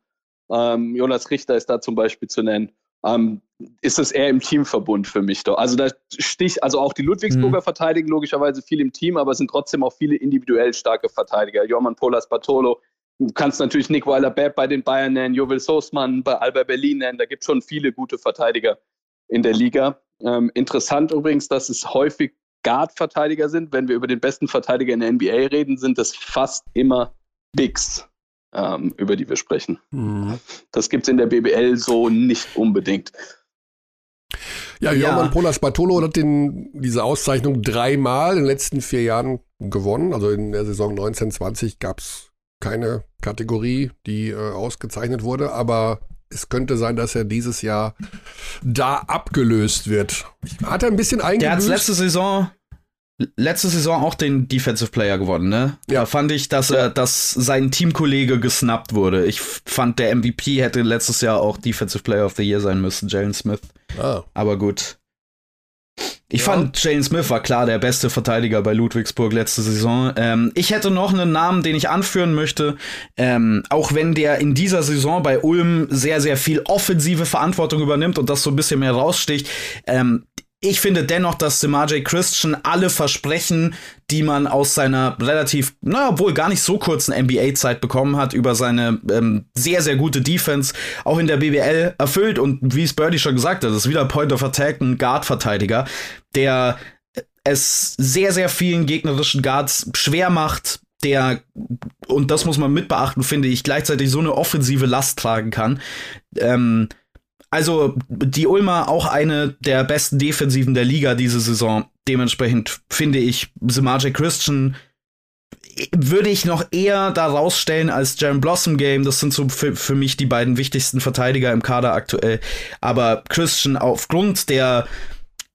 Ähm, Jonas Richter ist da zum Beispiel zu nennen. Ähm, ist es eher im Teamverbund für mich doch. Also da stich, also auch die Ludwigsburger mhm. verteidigen logischerweise viel im Team, aber es sind trotzdem auch viele individuell starke Verteidiger. Joman Polas Bartolo, du kannst natürlich Nick Weiler-Bepp bei den Bayern nennen, Jovel Soßmann bei Alba Berlin nennen. Da gibt es schon viele gute Verteidiger in der Liga. Ähm, interessant übrigens, dass es häufig Guard-Verteidiger sind. Wenn wir über den besten Verteidiger in der NBA reden, sind es fast immer Bigs, ähm, über die wir sprechen. Mhm. Das gibt es in der BBL so nicht unbedingt.
Ja, Jorman ja. Polas Bartolo hat den, diese Auszeichnung dreimal in den letzten vier Jahren gewonnen. Also in der Saison 1920 gab es keine Kategorie, die äh, ausgezeichnet wurde, aber es könnte sein, dass er dieses Jahr da abgelöst wird. Hat er ein bisschen eingebüßt?
Der hat letzte Saison letzte Saison auch den Defensive Player gewonnen, ne? Ja. Da fand ich, dass er, dass sein Teamkollege gesnappt wurde. Ich fand, der MVP hätte letztes Jahr auch Defensive Player of the Year sein müssen, Jalen Smith. Ah. Aber gut. Ich ja. fand, Jane Smith war klar der beste Verteidiger bei Ludwigsburg letzte Saison. Ähm, ich hätte noch einen Namen, den ich anführen möchte. Ähm, auch wenn der in dieser Saison bei Ulm sehr, sehr viel offensive Verantwortung übernimmt und das so ein bisschen mehr raussticht. Ähm, ich finde dennoch, dass Semaje Christian alle Versprechen, die man aus seiner relativ, naja, wohl gar nicht so kurzen NBA-Zeit bekommen hat, über seine ähm, sehr, sehr gute Defense auch in der BBL erfüllt. Und wie es Birdie schon gesagt hat, ist wieder Point of Attack ein Guard-Verteidiger, der es sehr, sehr vielen gegnerischen Guards schwer macht, der, und das muss man mit beachten, finde ich, gleichzeitig so eine offensive Last tragen kann. Ähm, also die Ulmer auch eine der besten Defensiven der Liga diese Saison. Dementsprechend finde ich Semaje Christian würde ich noch eher da rausstellen als Jaren Blossom Game. Das sind so für, für mich die beiden wichtigsten Verteidiger im Kader aktuell. Aber Christian aufgrund der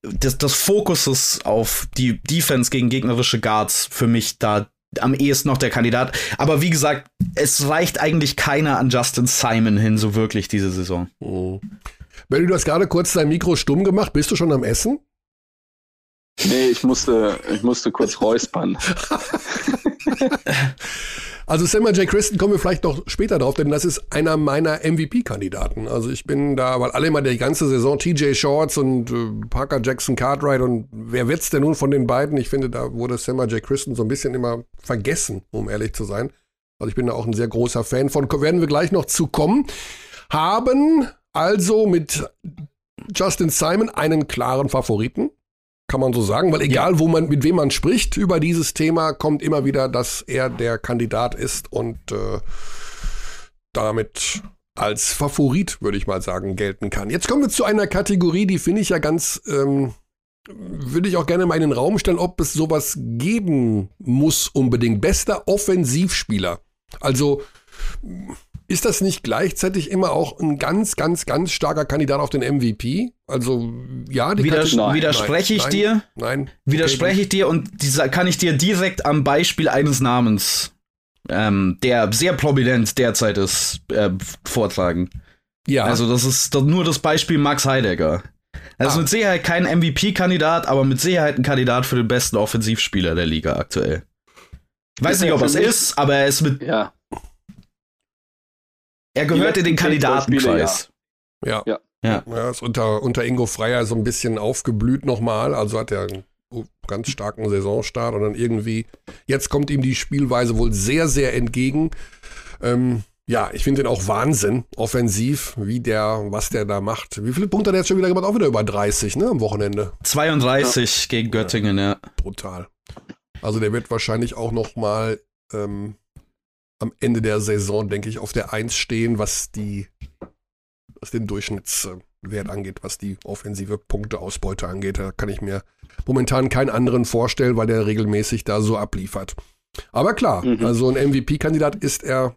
des, des Fokuses auf die Defense gegen gegnerische Guards für mich da am ehesten noch der Kandidat. Aber wie gesagt, es reicht eigentlich keiner an Justin Simon hin, so wirklich diese Saison.
Oh. Benny, du hast gerade kurz dein Mikro stumm gemacht. Bist du schon am Essen?
Nee, ich musste, ich musste kurz räuspern. [laughs]
also Samuel J. Christen kommen wir vielleicht noch später drauf, denn das ist einer meiner MVP-Kandidaten. Also ich bin da, weil alle immer die ganze Saison TJ Shorts und äh, Parker Jackson Cartwright und wer wird's denn nun von den beiden? Ich finde, da wurde Samuel J. Christen so ein bisschen immer vergessen, um ehrlich zu sein. Also ich bin da auch ein sehr großer Fan von. Werden wir gleich noch zu kommen. Haben also mit Justin Simon einen klaren Favoriten kann man so sagen, weil egal, ja. wo man, mit wem man spricht über dieses Thema, kommt immer wieder, dass er der Kandidat ist und äh, damit als Favorit, würde ich mal sagen, gelten kann. Jetzt kommen wir zu einer Kategorie, die finde ich ja ganz, ähm, würde ich auch gerne mal in den Raum stellen, ob es sowas geben muss unbedingt. Bester Offensivspieler. Also ist das nicht gleichzeitig immer auch ein ganz, ganz, ganz starker Kandidat auf den MVP? Also, ja,
die Widers nein, Widerspreche ich
nein,
dir?
Nein.
Widerspreche okay. ich dir und dieser kann ich dir direkt am Beispiel eines Namens, ähm, der sehr prominent derzeit ist, äh, vortragen. Ja. Also, das ist nur das Beispiel Max Heidegger. Er ist ah. mit Sicherheit kein MVP-Kandidat, aber mit Sicherheit ein Kandidat für den besten Offensivspieler der Liga aktuell. Ich weiß nicht, ob es ist, aber er ist mit
ja.
Er gehört in den Kandidatenkreis.
Ja. Ja. ja. ja. ist unter, unter Ingo Freier so ein bisschen aufgeblüht nochmal. Also hat er einen ganz starken Saisonstart und dann irgendwie, jetzt kommt ihm die Spielweise wohl sehr, sehr entgegen. Ähm, ja, ich finde ihn auch Wahnsinn, offensiv, wie der, was der da macht. Wie viele Punkte hat er jetzt schon wieder gemacht? Auch wieder über 30, ne, am Wochenende.
32 ja. gegen Göttingen, ja.
Brutal. Also der wird wahrscheinlich auch noch mal ähm, am Ende der Saison, denke ich, auf der Eins stehen, was die, was den Durchschnittswert angeht, was die offensive Punkteausbeute angeht. Da kann ich mir momentan keinen anderen vorstellen, weil der regelmäßig da so abliefert. Aber klar, mhm. also ein MVP-Kandidat ist er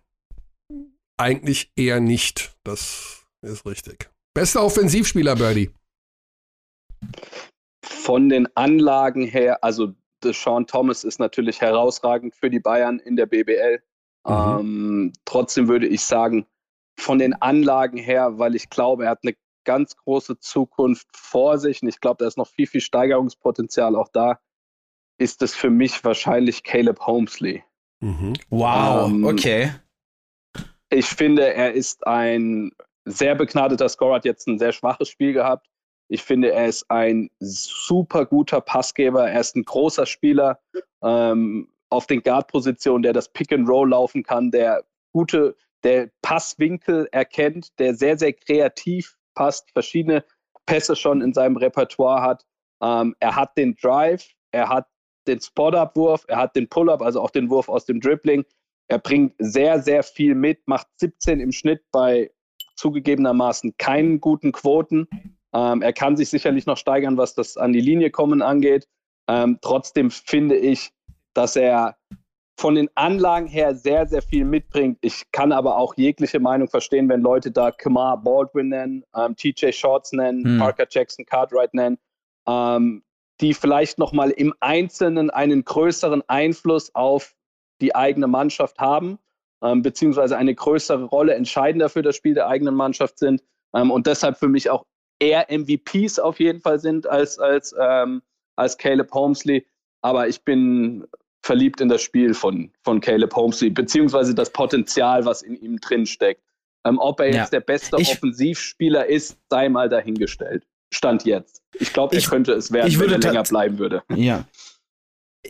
eigentlich eher nicht. Das ist richtig. Bester Offensivspieler, Birdie.
Von den Anlagen her, also Sean Thomas ist natürlich herausragend für die Bayern in der BBL. Mhm. Ähm, trotzdem würde ich sagen, von den Anlagen her, weil ich glaube, er hat eine ganz große Zukunft vor sich und ich glaube, da ist noch viel, viel Steigerungspotenzial auch da, ist es für mich wahrscheinlich Caleb Holmesley.
Mhm. Wow, ähm, okay.
Ich finde, er ist ein sehr begnadeter Scorer, hat jetzt ein sehr schwaches Spiel gehabt. Ich finde, er ist ein super guter Passgeber. Er ist ein großer Spieler. Ähm, auf den Guard-Positionen, der das Pick and Roll laufen kann, der gute, der Passwinkel erkennt, der sehr, sehr kreativ passt, verschiedene Pässe schon in seinem Repertoire hat. Ähm, er hat den Drive, er hat den Spot-Up-Wurf, er hat den Pull-Up, also auch den Wurf aus dem Dribbling. Er bringt sehr, sehr viel mit, macht 17 im Schnitt bei zugegebenermaßen keinen guten Quoten. Ähm, er kann sich sicherlich noch steigern, was das an die Linie kommen angeht. Ähm, trotzdem finde ich, dass er von den Anlagen her sehr, sehr viel mitbringt. Ich kann aber auch jegliche Meinung verstehen, wenn Leute da Kamar Baldwin nennen, ähm, TJ Shorts nennen, hm. Parker Jackson Cartwright nennen, ähm, die vielleicht nochmal im Einzelnen einen größeren Einfluss auf die eigene Mannschaft haben, ähm, beziehungsweise eine größere Rolle entscheidender für das Spiel der eigenen Mannschaft sind ähm, und deshalb für mich auch eher MVPs auf jeden Fall sind als, als ähm, als Caleb Holmesley. Aber ich bin verliebt in das Spiel von, von Caleb Holmesley, beziehungsweise das Potenzial, was in ihm drin steckt. Ähm, ob er jetzt ja. der beste ich, Offensivspieler ist, sei mal dahingestellt. Stand jetzt. Ich glaube, er könnte es werden,
wenn
er länger bleiben würde.
Ja.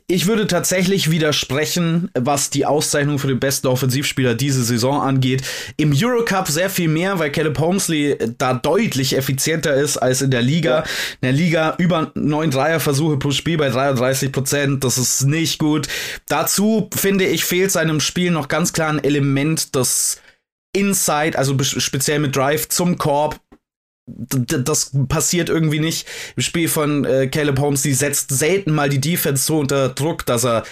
Ich würde tatsächlich widersprechen, was die Auszeichnung für den besten Offensivspieler diese Saison angeht. Im Eurocup sehr viel mehr, weil Caleb Holmesley da deutlich effizienter ist als in der Liga. Ja. In der Liga über neun Dreierversuche pro Spiel bei 33 Prozent. Das ist nicht gut. Dazu finde ich, fehlt seinem Spiel noch ganz klar ein Element, das Inside, also speziell mit Drive zum Korb das passiert irgendwie nicht. Im Spiel von äh, Caleb Holmes, die setzt selten mal die Defense so unter Druck, dass er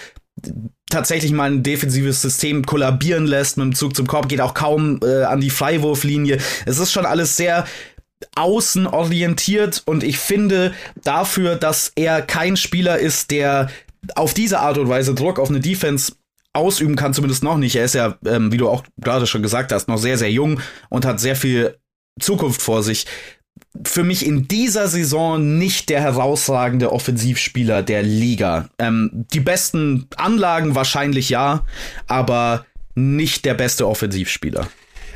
tatsächlich mal ein defensives System kollabieren lässt mit dem Zug zum Korb, geht auch kaum äh, an die Freiwurflinie. Es ist schon alles sehr außenorientiert und ich finde dafür, dass er kein Spieler ist, der auf diese Art und Weise Druck auf eine Defense ausüben kann, zumindest noch nicht. Er ist ja, ähm, wie du auch gerade schon gesagt hast, noch sehr, sehr jung und hat sehr viel Zukunft vor sich. Für mich in dieser Saison nicht der herausragende Offensivspieler der Liga. Ähm, die besten Anlagen wahrscheinlich ja, aber nicht der beste Offensivspieler.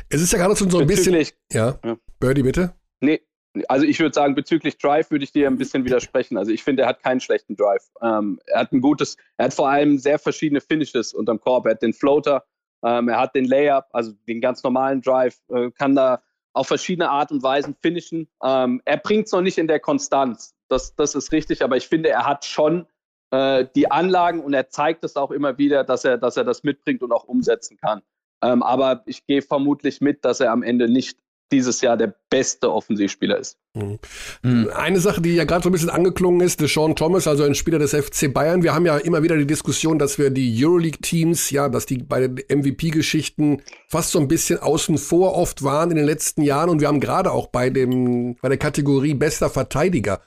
Es ist ja gerade so ein bisschen. Ja. ja. Birdie, bitte.
Nee, also ich würde sagen, bezüglich Drive würde ich dir ein bisschen widersprechen. Also ich finde, er hat keinen schlechten Drive. Ähm, er hat ein gutes, er hat vor allem sehr verschiedene Finishes unterm Korb. Er hat den Floater, ähm, er hat den Layup, also den ganz normalen Drive, äh, kann da auf verschiedene Art und Weisen finishen. Ähm, er bringt es noch nicht in der Konstanz, das, das ist richtig, aber ich finde, er hat schon äh, die Anlagen und er zeigt es auch immer wieder, dass er, dass er das mitbringt und auch umsetzen kann. Ähm, aber ich gehe vermutlich mit, dass er am Ende nicht dieses Jahr der beste Offensivspieler ist. Mhm.
Mhm. Eine Sache, die ja gerade so ein bisschen angeklungen ist, Sean Thomas, also ein Spieler des FC Bayern. Wir haben ja immer wieder die Diskussion, dass wir die Euroleague-Teams, ja, dass die bei den MVP-Geschichten fast so ein bisschen außen vor oft waren in den letzten Jahren. Und wir haben gerade auch bei dem, bei der Kategorie bester Verteidiger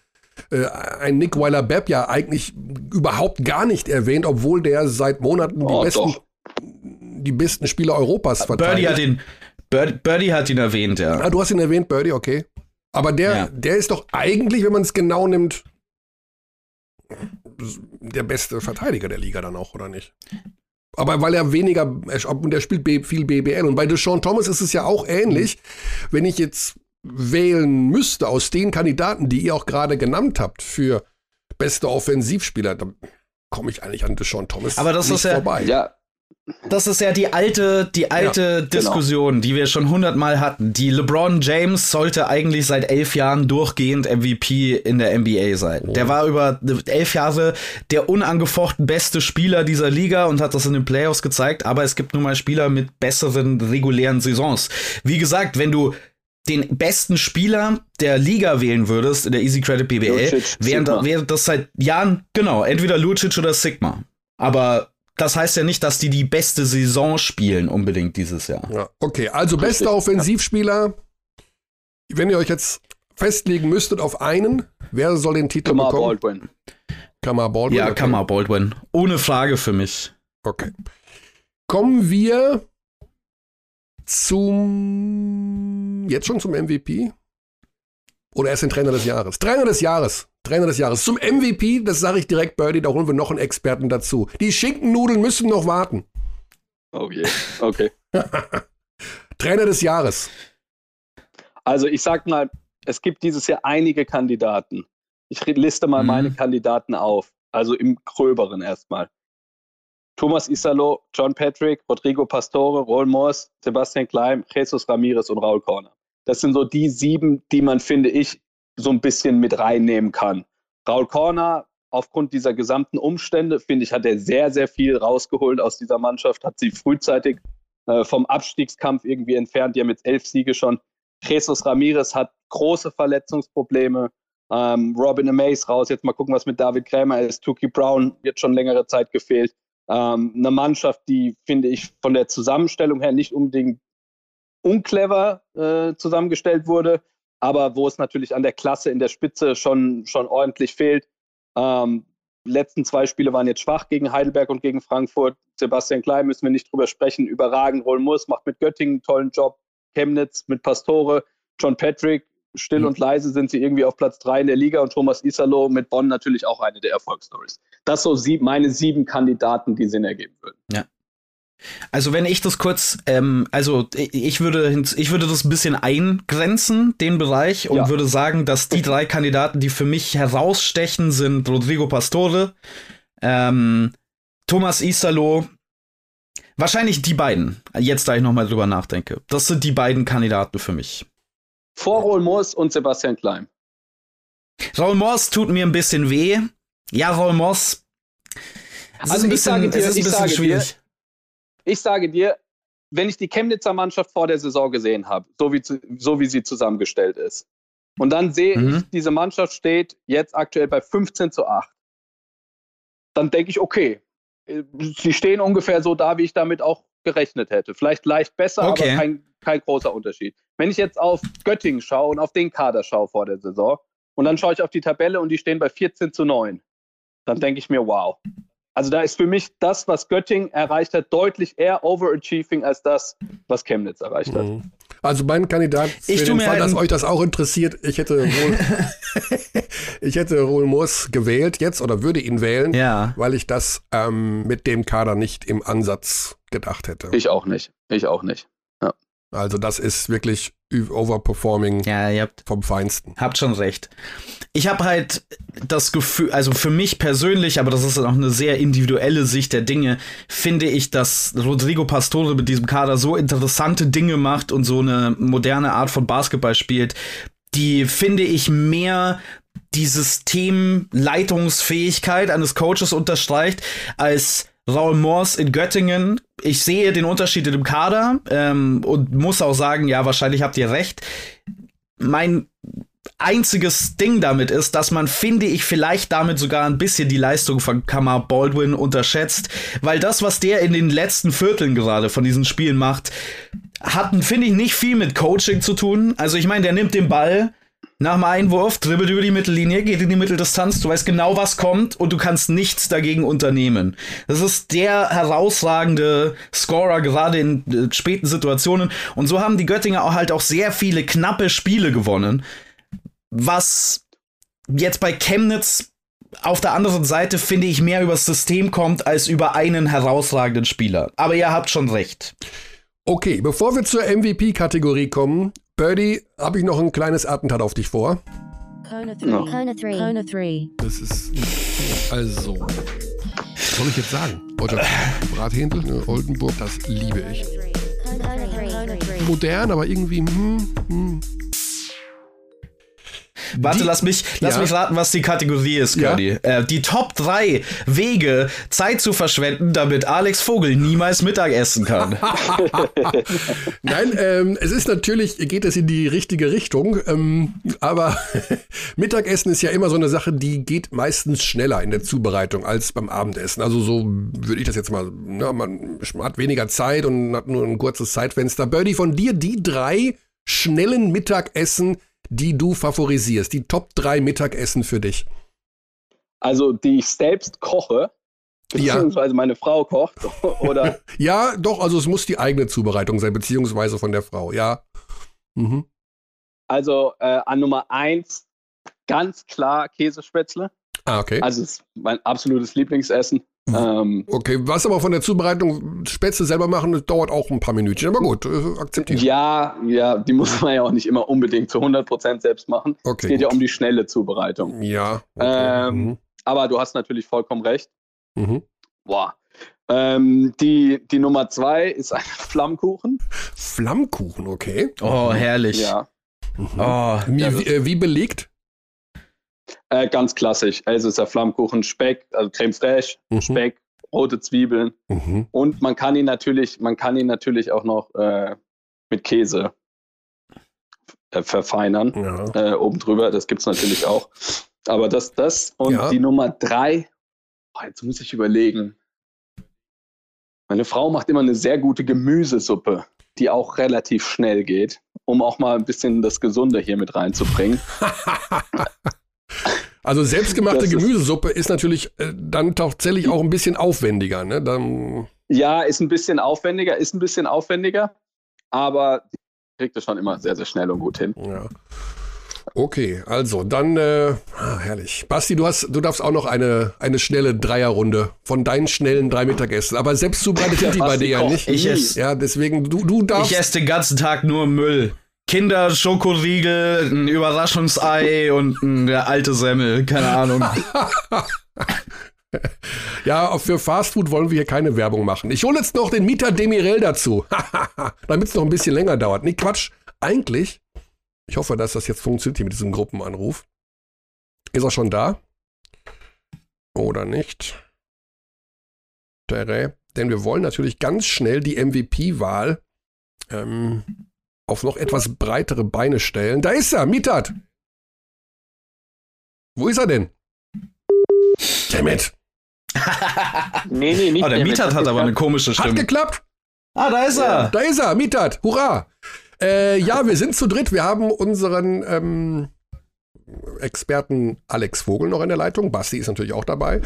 äh, ein Nick Weiler-Bepp ja eigentlich überhaupt gar nicht erwähnt, obwohl der seit Monaten oh, die besten, die besten Spieler Europas
verteidigt. Birdie hat ihn, Bird, Birdie hat ihn erwähnt, ja.
Ah, du hast ihn erwähnt, Birdie, okay. Aber der, ja. der ist doch eigentlich, wenn man es genau nimmt, der beste Verteidiger der Liga dann auch, oder nicht? Aber weil er weniger, und er spielt viel BBL. Und bei Deshaun Thomas ist es ja auch ähnlich. Wenn ich jetzt wählen müsste aus den Kandidaten, die ihr auch gerade genannt habt, für beste Offensivspieler, dann komme ich eigentlich an Deshaun Thomas
Aber das nicht ist ja, vorbei. Ja, das ist ja die alte, die alte ja, genau. Diskussion, genau. die wir schon hundertmal hatten. Die LeBron James sollte eigentlich seit elf Jahren durchgehend MVP in der NBA sein. Oh. Der war über elf Jahre der unangefochten beste Spieler dieser Liga und hat das in den Playoffs gezeigt. Aber es gibt nun mal Spieler mit besseren regulären Saisons. Wie gesagt, wenn du den besten Spieler der Liga wählen würdest in der Easy Credit BBL, wäre wär das seit Jahren, genau, entweder Lucic oder Sigma. Aber das heißt ja nicht, dass die die beste Saison spielen unbedingt dieses Jahr.
Ja, okay, also bester Offensivspieler. Wenn ihr euch jetzt festlegen müsstet auf einen, wer soll den Titel Kamar bekommen? Baldwin.
Kamar Baldwin. Ja, okay. Kamar Baldwin. Ohne Frage für mich.
Okay. Kommen wir zum jetzt schon zum MVP? Oder erst den Trainer des Jahres? Trainer des Jahres. Trainer des Jahres. Zum MVP, das sage ich direkt, Birdie, da holen wir noch einen Experten dazu. Die Schinkennudeln müssen noch warten.
Oh je, okay. [laughs]
Trainer des Jahres.
Also ich sag mal, es gibt dieses Jahr einige Kandidaten. Ich liste mal mhm. meine Kandidaten auf. Also im Gröberen erstmal. Thomas Isalo, John Patrick, Rodrigo Pastore, Roll Morse, Sebastian Klein, Jesus Ramirez und Raul Corner. Das sind so die sieben, die man, finde ich, so ein bisschen mit reinnehmen kann. Raul Corner, aufgrund dieser gesamten Umstände, finde ich, hat er sehr, sehr viel rausgeholt aus dieser Mannschaft, hat sie frühzeitig äh, vom Abstiegskampf irgendwie entfernt. Die haben jetzt elf Siege schon. Jesus Ramirez hat große Verletzungsprobleme. Ähm, Robin Amaze raus. Jetzt mal gucken, was mit David Krämer ist. Tuki Brown wird schon längere Zeit gefehlt. Ähm, eine Mannschaft, die, finde ich, von der Zusammenstellung her nicht unbedingt unclever äh, zusammengestellt wurde, aber wo es natürlich an der Klasse in der Spitze schon, schon ordentlich fehlt. Ähm, letzten zwei Spiele waren jetzt schwach gegen Heidelberg und gegen Frankfurt. Sebastian Klein müssen wir nicht drüber sprechen. Überragend. Roll Muss macht mit Göttingen einen tollen Job. Chemnitz mit Pastore. John Patrick still mhm. und leise sind sie irgendwie auf Platz 3 in der Liga und Thomas Isalo mit Bonn natürlich auch eine der Erfolgsstories. Das so sieb, meine sieben Kandidaten, die Sinn ergeben würden.
Ja. Also wenn ich das kurz, ähm, also ich würde, ich würde das ein bisschen eingrenzen, den Bereich, und ja. würde sagen, dass die [laughs] drei Kandidaten, die für mich herausstechen, sind Rodrigo Pastore, ähm, Thomas Isalo, wahrscheinlich die beiden, jetzt da ich nochmal drüber nachdenke. Das sind die beiden Kandidaten für mich.
Vor Raul Moors und Sebastian Klein.
Raul Moors tut mir ein bisschen weh. Ja, Raul Moors.
Also ich sage dir, ich sage schwierig. Dir, ich sage dir, wenn ich die Chemnitzer Mannschaft vor der Saison gesehen habe, so wie, so wie sie zusammengestellt ist, und dann sehe mhm. ich, diese Mannschaft steht jetzt aktuell bei 15 zu 8, dann denke ich, okay, äh, sie stehen ungefähr so da, wie ich damit auch gerechnet hätte. Vielleicht leicht besser, okay. aber kein, kein großer Unterschied. Wenn ich jetzt auf Göttingen schaue und auf den Kader schaue vor der Saison und dann schaue ich auf die Tabelle und die stehen bei 14 zu 9, dann denke ich mir, wow, also da ist für mich das, was Göttingen erreicht hat, deutlich eher overachieving als das, was Chemnitz erreicht hat. Mhm.
Also mein Kandidat für ich den Fall, dass euch das auch interessiert, ich hätte wohl, [laughs] ich hätte Roel Moos gewählt jetzt oder würde ihn wählen, ja. weil ich das ähm, mit dem Kader nicht im Ansatz gedacht hätte.
Ich auch nicht. Ich auch nicht.
Also das ist wirklich Overperforming
ja, ihr habt,
vom Feinsten.
Habt schon recht. Ich habe halt das Gefühl, also für mich persönlich, aber das ist auch eine sehr individuelle Sicht der Dinge, finde ich, dass Rodrigo Pastore mit diesem Kader so interessante Dinge macht und so eine moderne Art von Basketball spielt, die finde ich mehr die Systemleitungsfähigkeit eines Coaches unterstreicht als Raul Moors in Göttingen. Ich sehe den Unterschied in dem Kader ähm, und muss auch sagen, ja, wahrscheinlich habt ihr recht. Mein einziges Ding damit ist, dass man, finde ich, vielleicht damit sogar ein bisschen die Leistung von Kamar Baldwin unterschätzt, weil das, was der in den letzten Vierteln gerade von diesen Spielen macht, hat, finde ich, nicht viel mit Coaching zu tun. Also ich meine, der nimmt den Ball, nach dem Einwurf, dribbelt über die Mittellinie, geht in die Mitteldistanz, du weißt genau, was kommt und du kannst nichts dagegen unternehmen. Das ist der herausragende Scorer, gerade in äh, späten Situationen. Und so haben die Göttinger auch halt auch sehr viele knappe Spiele gewonnen. Was jetzt bei Chemnitz auf der anderen Seite, finde ich, mehr übers System kommt als über einen herausragenden Spieler. Aber ihr habt schon recht.
Okay, bevor wir zur MVP-Kategorie kommen, Birdie, habe ich noch ein kleines Attentat auf dich vor. Kona 3. No. Kona 3. Kona 3. Das ist. Also. Was soll ich jetzt sagen? Brathändel, ne, Oldenburg, das liebe ich. Modern, aber irgendwie. Hm, hm.
Warte, die, lass mich, lass ja. mich raten, was die Kategorie ist, Curdy. Ja. Äh, die Top 3 Wege, Zeit zu verschwenden, damit Alex Vogel niemals Mittag essen kann. [laughs]
Nein, ähm, es ist natürlich, geht es in die richtige Richtung, ähm, aber [laughs] Mittagessen ist ja immer so eine Sache, die geht meistens schneller in der Zubereitung als beim Abendessen. Also so würde ich das jetzt mal, ne, man hat weniger Zeit und hat nur ein kurzes Zeitfenster. Birdie, von dir die drei schnellen Mittagessen, die du favorisierst, die Top 3 Mittagessen für dich?
Also, die ich selbst koche, beziehungsweise ja. meine Frau kocht, [laughs] oder?
ja, doch, also es muss die eigene Zubereitung sein, beziehungsweise von der Frau, ja. Mhm.
Also äh, an Nummer 1 ganz klar Käsespätzle.
Ah, okay.
Also es ist mein absolutes Lieblingsessen.
Ähm, okay, was aber von der Zubereitung Spätzle selber machen, das dauert auch ein paar Minütchen, aber gut, äh, akzeptiert.
Ja, ja, die muss man ja auch nicht immer unbedingt zu 100% selbst machen. Okay, es geht gut. ja um die schnelle Zubereitung.
Ja.
Okay. Ähm, mhm. Aber du hast natürlich vollkommen recht. Mhm. Boah. Ähm, die, die Nummer zwei ist ein [laughs] Flammkuchen.
Flammkuchen, okay.
Oh, herrlich.
Ja.
Mhm. Oh, wie, wie, äh, wie belegt?
Äh, ganz klassisch. Also ist der Flammkuchen, Speck, also Creme fraiche, mhm. Speck, rote Zwiebeln. Mhm. Und man kann ihn natürlich, man kann ihn natürlich auch noch äh, mit Käse äh, verfeinern. Ja. Äh, oben drüber. Das gibt es natürlich auch. Aber das, das und ja. die Nummer drei, oh, jetzt muss ich überlegen. Meine Frau macht immer eine sehr gute Gemüsesuppe, die auch relativ schnell geht, um auch mal ein bisschen das Gesunde hier mit reinzubringen. [laughs]
Also selbstgemachte Gemüsesuppe ist natürlich äh, dann tatsächlich auch ein bisschen aufwendiger. Ne? Dann
ja, ist ein bisschen aufwendiger, ist ein bisschen aufwendiger, aber kriegt es schon immer sehr, sehr schnell und gut hin.
Ja. Okay, also dann, äh, ah, herrlich. Basti, du hast, du darfst auch noch eine, eine schnelle Dreierrunde von deinen schnellen drei Mittagessen. Aber selbst zubereitet sind [laughs] die bei dir ja nicht.
Ich esse.
Ja, deswegen, du, du darfst.
Ich esse den ganzen Tag nur Müll. Kinder, Schokoriegel, ein Überraschungsei und eine alte Semmel, keine Ahnung. [laughs]
ja, für Fastfood wollen wir hier keine Werbung machen. Ich hole jetzt noch den Mieter Demirel dazu, [laughs] damit es noch ein bisschen länger dauert. Nee, Quatsch. Eigentlich ich hoffe, dass das jetzt funktioniert hier mit diesem Gruppenanruf. Ist er schon da? Oder nicht? Denn wir wollen natürlich ganz schnell die MVP-Wahl ähm, auf noch etwas breitere Beine stellen. Da ist er, Mitat. Wo ist er denn? Dammit. [laughs]
nee, nee, nicht.
Oh, der Mitat hat aber eine komische Stimme.
Hat geklappt.
Ah, da ist er.
Da ist er, Mitat. Hurra. Äh, ja, wir sind zu dritt. Wir haben unseren ähm, Experten Alex Vogel noch in der Leitung. Basti ist natürlich auch dabei.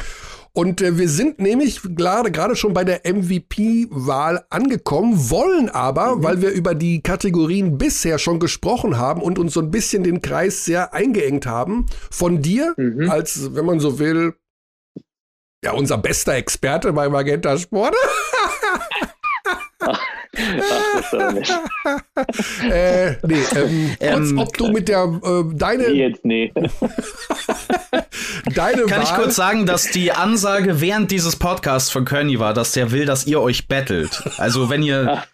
Und äh, wir sind nämlich gerade schon bei der MVP-Wahl angekommen, wollen aber, mhm. weil wir über die Kategorien bisher schon gesprochen haben und uns so ein bisschen den Kreis sehr eingeengt haben, von dir mhm. als, wenn man so will, ja, unser bester Experte bei Magenta Sport. [laughs] [laughs] Ach, das nicht. [laughs] äh, nee, ähm, kurz, ähm, ob du mit der äh, deine.
Nee, jetzt nee. [laughs]
deine Kann Wahl ich kurz sagen, dass die Ansage während dieses Podcasts von Kearney war, dass der will, dass ihr euch battelt. Also wenn ihr. [laughs]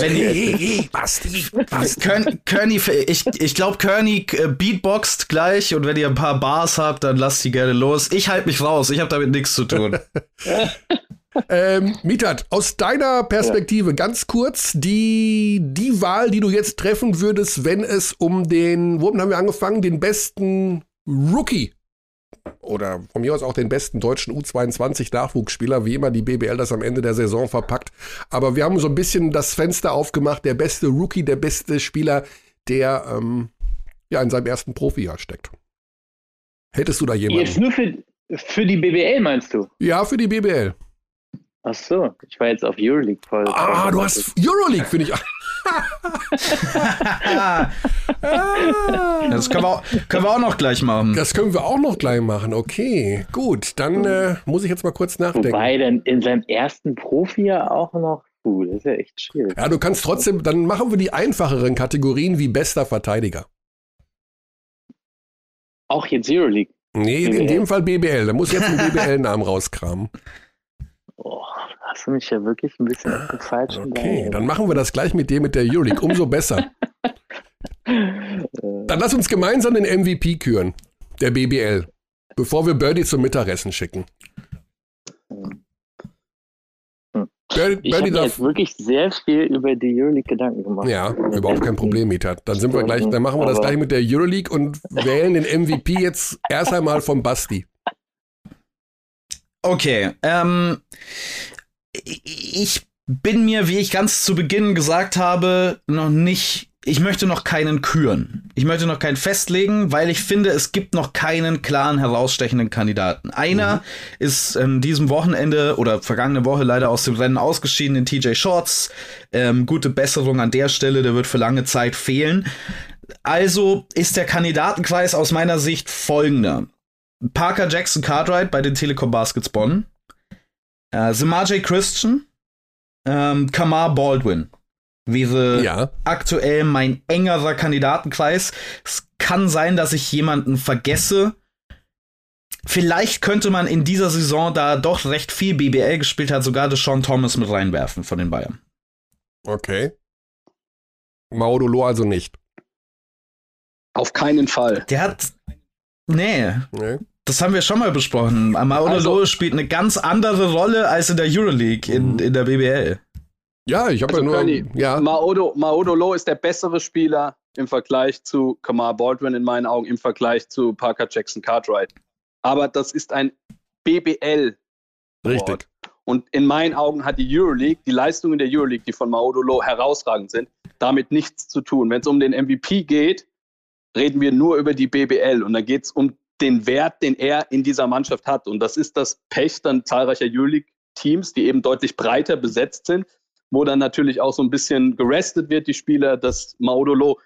Wenn ihr. Hey, Basti, Basti. Kearney, ich, ich glaube, Kearney äh, beatboxt gleich und wenn ihr ein paar Bars habt, dann lasst die gerne los. Ich halte mich raus, ich habe damit nichts zu tun.
Ähm, Mitat, aus deiner Perspektive ja. ganz kurz die, die Wahl, die du jetzt treffen würdest, wenn es um den, womit haben wir angefangen, den besten Rookie oder von mir aus auch den besten deutschen U22-Nachwuchsspieler, wie immer die BBL das am Ende der Saison verpackt. Aber wir haben so ein bisschen das Fenster aufgemacht, der beste Rookie, der beste Spieler, der ähm, ja in seinem ersten Profijahr steckt. Hättest du da jemanden?
Jetzt nur für, für die BBL meinst du?
Ja, für die BBL.
Ach so, ich war jetzt auf Euroleague voll.
Ah, du hast Euroleague, finde ich. [laughs]
das können wir, auch, können wir auch noch gleich machen.
Das können wir auch noch gleich machen. Okay, gut. Dann äh, muss ich jetzt mal kurz nachdenken.
Wobei denn in seinem ersten Profi ja auch noch cool. Das ist ja echt schwierig.
Ja, du kannst trotzdem, dann machen wir die einfacheren Kategorien wie bester Verteidiger.
Auch jetzt Euroleague.
Nee, BBL. in dem Fall BBL. Da muss jetzt ein BBL-Namen rauskramen. [laughs]
Oh, hast du mich ja wirklich ein bisschen den falschen
Okay, Bein. dann machen wir das gleich mit dir mit der Euroleague. Umso besser. [laughs] dann lass uns gemeinsam den MVP küren, der BBL, bevor wir Birdie zum Mittagessen schicken.
Hm. Birdie, ich habe jetzt wirklich sehr viel über die Euroleague Gedanken gemacht.
Ja, überhaupt kein Problem, Mieter. Dann sind wir gleich, dann machen wir das gleich mit der Euroleague und wählen den MVP jetzt erst einmal vom Basti.
Okay, ähm, ich bin mir, wie ich ganz zu Beginn gesagt habe, noch nicht, ich möchte noch keinen küren. Ich möchte noch keinen festlegen, weil ich finde, es gibt noch keinen klaren herausstechenden Kandidaten. Einer mhm. ist in diesem Wochenende oder vergangene Woche leider aus dem Rennen ausgeschieden, in TJ Shorts. Ähm, gute Besserung an der Stelle, der wird für lange Zeit fehlen. Also ist der Kandidatenkreis aus meiner Sicht folgender. Parker Jackson Cartwright bei den Telekom Baskets Bonn. Äh, Samaj Christian. Ähm, Kamar Baldwin wäre ja. aktuell mein engerer Kandidatenkreis. Es kann sein, dass ich jemanden vergesse. Vielleicht könnte man in dieser Saison, da doch recht viel BBL gespielt hat, sogar Sean Thomas mit reinwerfen von den Bayern.
Okay. Maudolo also nicht.
Auf keinen Fall.
Der hat Nee. nee. Das haben wir schon mal besprochen. Maolo also, spielt eine ganz andere Rolle als in der Euroleague, in, mhm. in der BBL.
Ja, ich habe also ja nur. Köni,
ja. Maodo, Maodo ist der bessere Spieler im Vergleich zu Kamar Baldwin in meinen Augen, im Vergleich zu Parker Jackson Cartwright. Aber das ist ein BBL.
Richtig.
Und in meinen Augen hat die Euroleague, die Leistungen der Euroleague, die von Maodo herausragend sind, damit nichts zu tun. Wenn es um den MVP geht, reden wir nur über die BBL und da geht es um den Wert, den er in dieser Mannschaft hat. Und das ist das Pech dann zahlreicher Euroleague-Teams, die eben deutlich breiter besetzt sind, wo dann natürlich auch so ein bisschen gerestet wird, die Spieler, dass Maudolo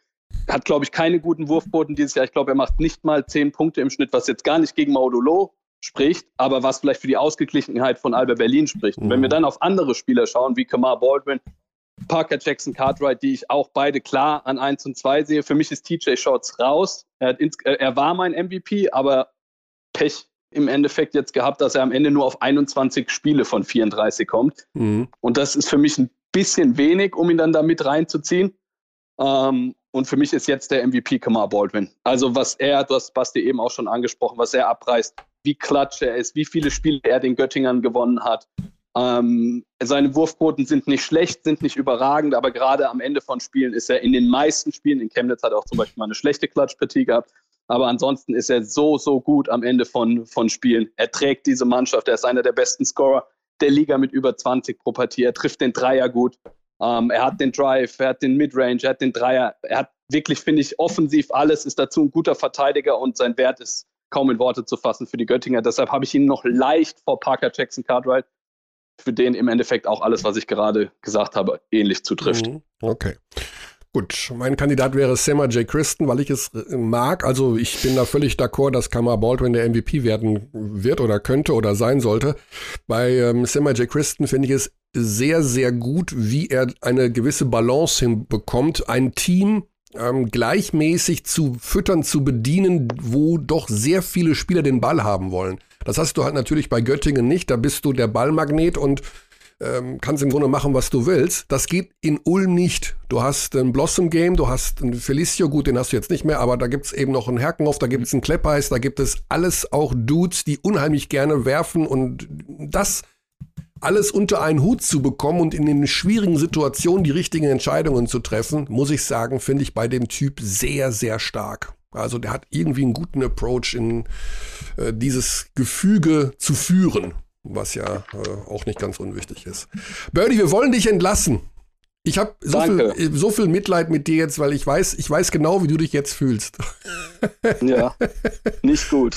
hat, glaube ich, keine guten Wurfquoten dieses Jahr. Ich glaube, er macht nicht mal zehn Punkte im Schnitt, was jetzt gar nicht gegen Maudolo spricht, aber was vielleicht für die Ausgeglichenheit von Alba Berlin spricht. Und wenn wir dann auf andere Spieler schauen, wie Kamar Baldwin, Parker Jackson Cartwright, die ich auch beide klar an 1 und 2 sehe. Für mich ist TJ Shorts raus. Er, ins, er, war mein MVP, aber Pech im Endeffekt jetzt gehabt, dass er am Ende nur auf 21 Spiele von 34 kommt. Mhm. Und das ist für mich ein bisschen wenig, um ihn dann da mit reinzuziehen. Ähm, und für mich ist jetzt der MVP Kamar Baldwin. Also was er, du hast Basti eben auch schon angesprochen, was er abreißt, wie klatsch er ist, wie viele Spiele er den Göttingern gewonnen hat. Ähm, seine Wurfquoten sind nicht schlecht, sind nicht überragend, aber gerade am Ende von Spielen ist er in den meisten Spielen, in Chemnitz hat er auch zum Beispiel mal eine schlechte Klatschpartie gehabt, aber ansonsten ist er so, so gut am Ende von, von Spielen. Er trägt diese Mannschaft, er ist einer der besten Scorer der Liga mit über 20 pro Partie, er trifft den Dreier gut, ähm, er hat den Drive, er hat den Midrange, er hat den Dreier, er hat wirklich, finde ich, offensiv alles, ist dazu ein guter Verteidiger und sein Wert ist kaum in Worte zu fassen für die Göttinger. Deshalb habe ich ihn noch leicht vor Parker Jackson Cartwright für den im Endeffekt auch alles, was ich gerade gesagt habe, ähnlich zutrifft. Mhm.
Okay. Gut, mein Kandidat wäre Sema J. Christen, weil ich es äh, mag. Also ich bin da völlig d'accord, dass Kamar Baldwin der MVP werden wird oder könnte oder sein sollte. Bei ähm, Sema J. Christen finde ich es sehr, sehr gut, wie er eine gewisse Balance hinbekommt. Ein Team ähm, gleichmäßig zu füttern, zu bedienen, wo doch sehr viele Spieler den Ball haben wollen. Das hast du halt natürlich bei Göttingen nicht. Da bist du der Ballmagnet und ähm, kannst im Grunde machen, was du willst. Das geht in Ulm nicht. Du hast ein Blossom Game, du hast ein Felicio, gut, den hast du jetzt nicht mehr, aber da gibt's eben noch einen Herkenhoff, da gibt's einen Kleppeis, da gibt es alles auch Dudes, die unheimlich gerne werfen und das alles unter einen Hut zu bekommen und in den schwierigen Situationen die richtigen Entscheidungen zu treffen, muss ich sagen, finde ich bei dem Typ sehr, sehr stark. Also der hat irgendwie einen guten Approach in äh, dieses Gefüge zu führen, was ja äh, auch nicht ganz unwichtig ist. Birdie, wir wollen dich entlassen. Ich habe so viel, so viel Mitleid mit dir jetzt, weil ich weiß, ich weiß genau, wie du dich jetzt fühlst.
Ja, nicht gut.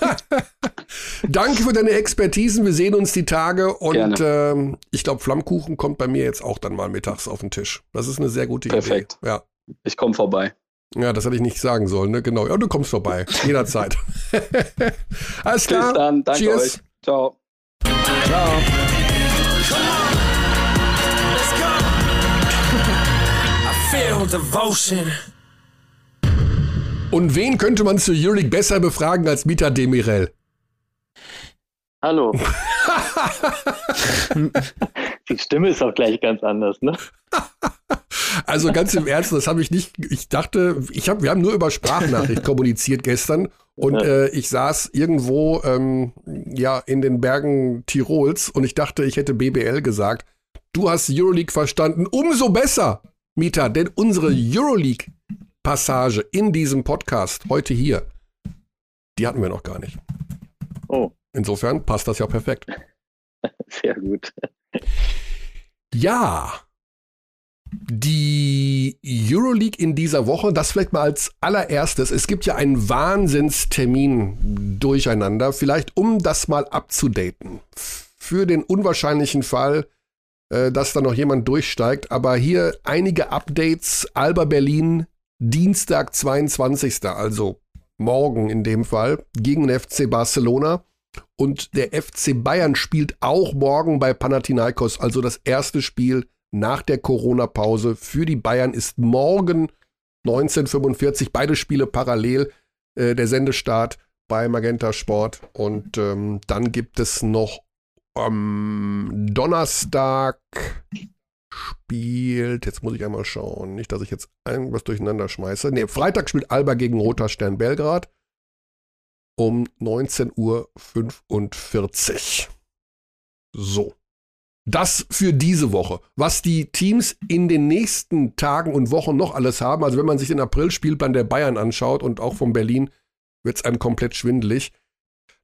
[laughs]
Danke für deine Expertisen. Wir sehen uns die Tage und ähm, ich glaube, Flammkuchen kommt bei mir jetzt auch dann mal mittags auf den Tisch. Das ist eine sehr gute
Perfekt.
Idee.
Perfekt. Ja. Ich komme vorbei.
Ja, das hätte ich nicht sagen sollen, ne? Genau. Ja, du kommst vorbei. Jederzeit. [laughs] Alles klar.
Bis dann. Danke Cheers. euch. Ciao. Ciao.
Und wen könnte man zu Euroleague besser befragen als Mita Demirel?
Hallo. [laughs] Die Stimme ist auch gleich ganz anders, ne? [laughs]
Also ganz im Ernst, das habe ich nicht. Ich dachte, ich habe, wir haben nur über Sprachnachricht [laughs] kommuniziert gestern und äh, ich saß irgendwo ähm, ja in den Bergen Tirols und ich dachte, ich hätte BBL gesagt. Du hast Euroleague verstanden. Umso besser, Mieter, denn unsere Euroleague-Passage in diesem Podcast heute hier, die hatten wir noch gar nicht.
Oh.
Insofern passt das ja perfekt. [laughs]
Sehr gut.
Ja, die Euroleague in dieser Woche, das vielleicht mal als allererstes. Es gibt ja einen Wahnsinnstermin durcheinander. Vielleicht um das mal abzudaten. Für den unwahrscheinlichen Fall, äh, dass da noch jemand durchsteigt. Aber hier einige Updates. Alba Berlin, Dienstag, 22. Also morgen in dem Fall, gegen den FC Barcelona. Und der FC Bayern spielt auch morgen bei Panathinaikos, also das erste Spiel nach der Corona-Pause für die Bayern ist morgen 1945, beide Spiele parallel, äh, der Sendestart bei Magenta Sport. Und ähm, dann gibt es noch am Donnerstag spielt, jetzt muss ich einmal schauen, nicht, dass ich jetzt irgendwas durcheinander schmeiße. Ne, Freitag spielt Alba gegen Roter Stern Belgrad um 19.45 Uhr. So. Das für diese Woche. Was die Teams in den nächsten Tagen und Wochen noch alles haben, also wenn man sich den April-Spielplan der Bayern anschaut und auch von Berlin, wird es einem komplett schwindelig.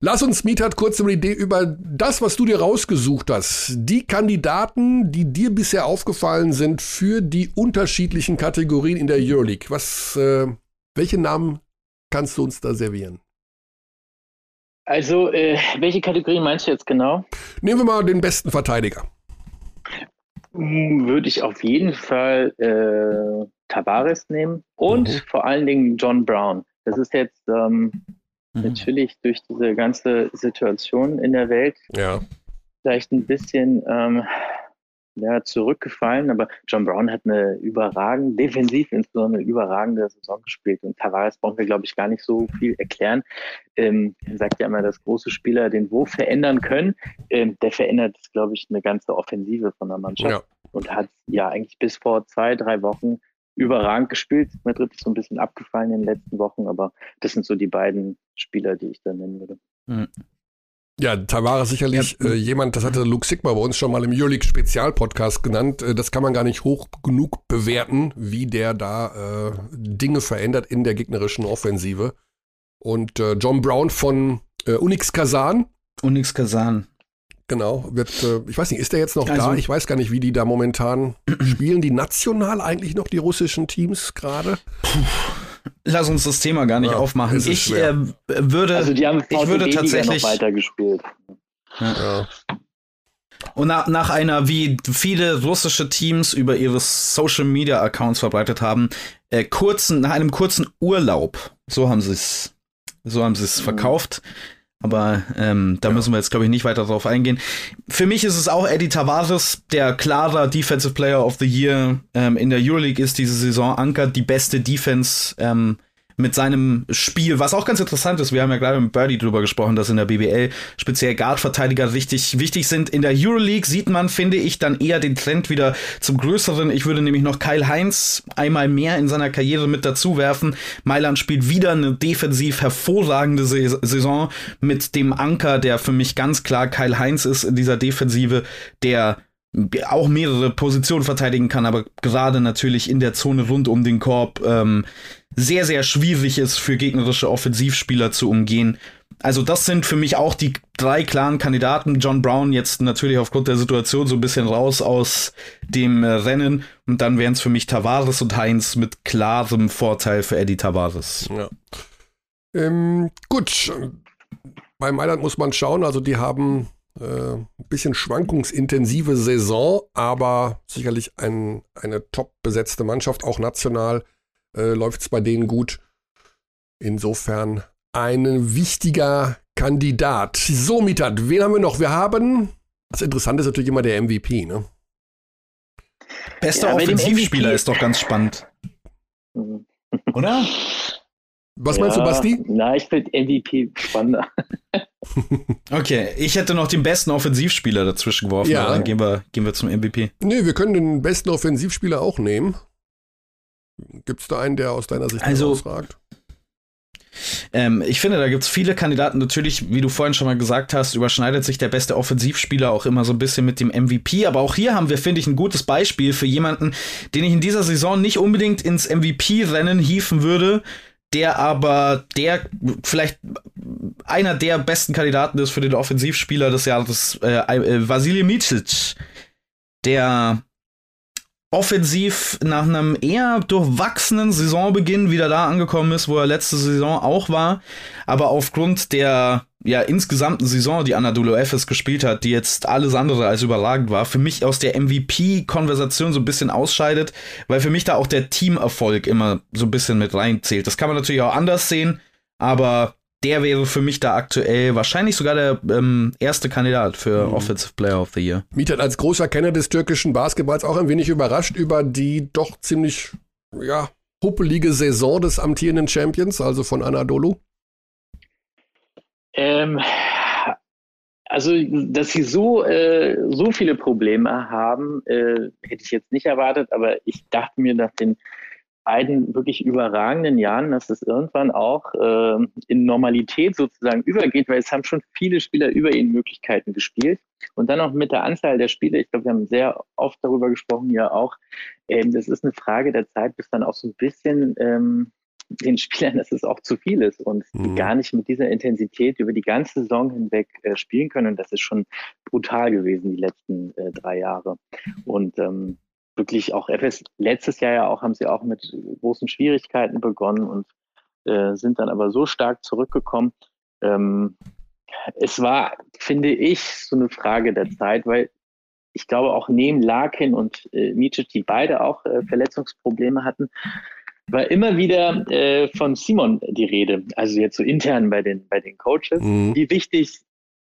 Lass uns, Mietat, kurz eine Idee über das, was du dir rausgesucht hast. Die Kandidaten, die dir bisher aufgefallen sind für die unterschiedlichen Kategorien in der Euroleague. Was, äh, welche Namen kannst du uns da servieren?
Also, äh, welche Kategorie meinst du jetzt genau?
Nehmen wir mal den besten Verteidiger.
Hm, würde ich auf jeden Fall äh, Tavares nehmen und
Mhm.
vor allen Dingen John Brown. Das ist jetzt ähm,
Mhm.
natürlich durch diese ganze Situation in der Welt
Ja.
vielleicht ein bisschen ähm, ja, zurückgefallen, aber John Brown hat eine überragende, defensiv insbesondere eine überragende Saison gespielt und Tavares brauchen wir, glaube ich, gar nicht so viel erklären. Ähm, er sagt ja immer, dass große Spieler den Wurf verändern können. Ähm, der verändert, glaube ich, eine ganze Offensive von der Mannschaft
Ja.
und hat ja eigentlich bis vor zwei, drei Wochen überragend gespielt. Madrid ist so ein bisschen abgefallen in den letzten Wochen, aber das sind so die beiden Spieler, die ich da nennen würde.
Ja, Tavares sicherlich
Ja.
äh, jemand, das hatte Luke Sigma bei uns schon mal im Euroleague Spezialpodcast genannt. Äh, das kann man gar nicht hoch genug bewerten, wie der da äh, Dinge verändert in der gegnerischen Offensive. Und äh, John Brown von äh, Unix Kazan,
Unix Kazan.
genau, wird, äh, ich weiß nicht, ist der jetzt noch da?
Also-
Ich weiß gar nicht, wie die da momentan [clears throat] spielen. Die national eigentlich noch die russischen Teams gerade?
Lass uns das Thema gar nicht
Ja,
aufmachen. Ich äh, würde.
Also die haben
ich würde tatsächlich-
noch weiter gespielt.
Ja.
Und nach, nach einer, wie viele russische Teams über ihre Social Media Accounts verbreitet haben, äh, kurzen, nach einem kurzen Urlaub, so haben sie es, so haben sie es verkauft. Aber ähm, da
Ja.
müssen wir jetzt, glaube ich, nicht weiter drauf eingehen. Für mich ist es auch Eddie Tavares, der klarer Defensive Player of the Year ähm, in der Euroleague ist diese Saison, ankert die beste Defense ähm, mit seinem Spiel, was auch ganz interessant ist. Wir haben ja gerade mit Birdie drüber gesprochen, dass in der BBL speziell Guard-Verteidiger richtig wichtig sind. In der Euroleague sieht man, finde ich, dann eher den Trend wieder zum Größeren. Ich würde nämlich noch Kyle Heinz einmal mehr in seiner Karriere mit dazu werfen. Mailand spielt wieder eine defensiv hervorragende Sa- Saison mit dem Anker, der für mich ganz klar Kyle Heinz ist in dieser Defensive, der auch mehrere Positionen verteidigen kann, aber gerade natürlich in der Zone rund um den Korb ähm, sehr, sehr schwierig ist für gegnerische Offensivspieler zu umgehen. Also das sind für mich auch die drei klaren Kandidaten. John Brown jetzt natürlich aufgrund der Situation so ein bisschen raus aus dem äh, Rennen. Und dann wären es für mich Tavares und Heinz mit klarem Vorteil für Eddie Tavares.
Ja. Ähm, gut, bei Mailand muss man schauen, also die haben äh, ein bisschen schwankungsintensive Saison, aber sicherlich ein, eine top besetzte Mannschaft, auch national äh, läuft es bei denen gut. Insofern ein wichtiger Kandidat. So, Mitat, wen haben wir noch? Wir haben, das Interessante ist natürlich immer der MVP, ne?
Bester
Ja,
Offensivspieler ist doch ganz spannend,
Mhm.
oder?
Was meinst du,
Ja,
Basti?
Na, ich finde MVP spannender. [laughs]
Okay, ich hätte noch den besten Offensivspieler dazwischen geworfen,
Ja.
dann gehen wir, gehen wir zum MVP.
Nee, wir können den besten Offensivspieler auch nehmen. Gibt es da einen, der aus deiner Sicht
Also-
herausragt?
Ähm, ich finde, da gibt es viele Kandidaten. Natürlich, wie du vorhin schon mal gesagt hast, überschneidet sich der beste Offensivspieler auch immer so ein bisschen mit dem MVP. Aber auch hier haben wir, finde ich, ein gutes Beispiel für jemanden, den ich in dieser Saison nicht unbedingt ins MVP-Rennen hieven würde, der aber der vielleicht einer der besten Kandidaten ist für den Offensivspieler des Jahres, äh, äh, Vasilij Micic, der offensiv nach einem eher durchwachsenen Saisonbeginn wieder da angekommen ist, wo er letzte Saison auch war, aber aufgrund der ja insgesamten Saison, die Anadolu Efes gespielt hat, die jetzt alles andere als überragend war, für mich aus der MVP-Konversation so ein bisschen ausscheidet, weil für mich da auch der Teamerfolg immer so ein bisschen mit reinzählt. Das kann man natürlich auch anders sehen, aber der wäre für mich da aktuell wahrscheinlich sogar der ähm, erste Kandidat für
Mhm.
Offensive Player of the Year.
Miet als großer Kenner des türkischen Basketballs auch ein wenig überrascht über die doch ziemlich, ja, huppelige Saison des amtierenden Champions, also von Anadolu.
Ähm, also, dass sie so, äh, so viele Probleme haben, äh, hätte ich jetzt nicht erwartet, aber ich dachte mir nach den beiden wirklich überragenden Jahren, dass es irgendwann auch äh, in Normalität sozusagen übergeht, weil es haben schon viele Spieler über ihren Möglichkeiten gespielt. Und dann auch mit der Anzahl der Spiele, ich glaube, wir haben sehr oft darüber gesprochen, ja auch, ähm, das ist eine Frage der Zeit, bis dann auch so ein bisschen ähm, den Spielern, dass es auch zu viel ist und die
Mhm.
gar nicht mit dieser Intensität über die ganze Saison hinweg äh, spielen können. Und das ist schon brutal gewesen, die letzten äh, drei Jahre. Und ähm, wirklich auch FS, letztes Jahr ja auch, haben sie auch mit großen Schwierigkeiten begonnen und äh, sind dann aber so stark zurückgekommen. Ähm, es war, finde ich, so eine Frage der Zeit, weil ich glaube auch neben Larkin und äh, Micic, die beide auch äh, Verletzungsprobleme hatten, war immer wieder äh, von Simon die Rede, also jetzt so intern bei den, bei den Coaches, mhm. wie wichtig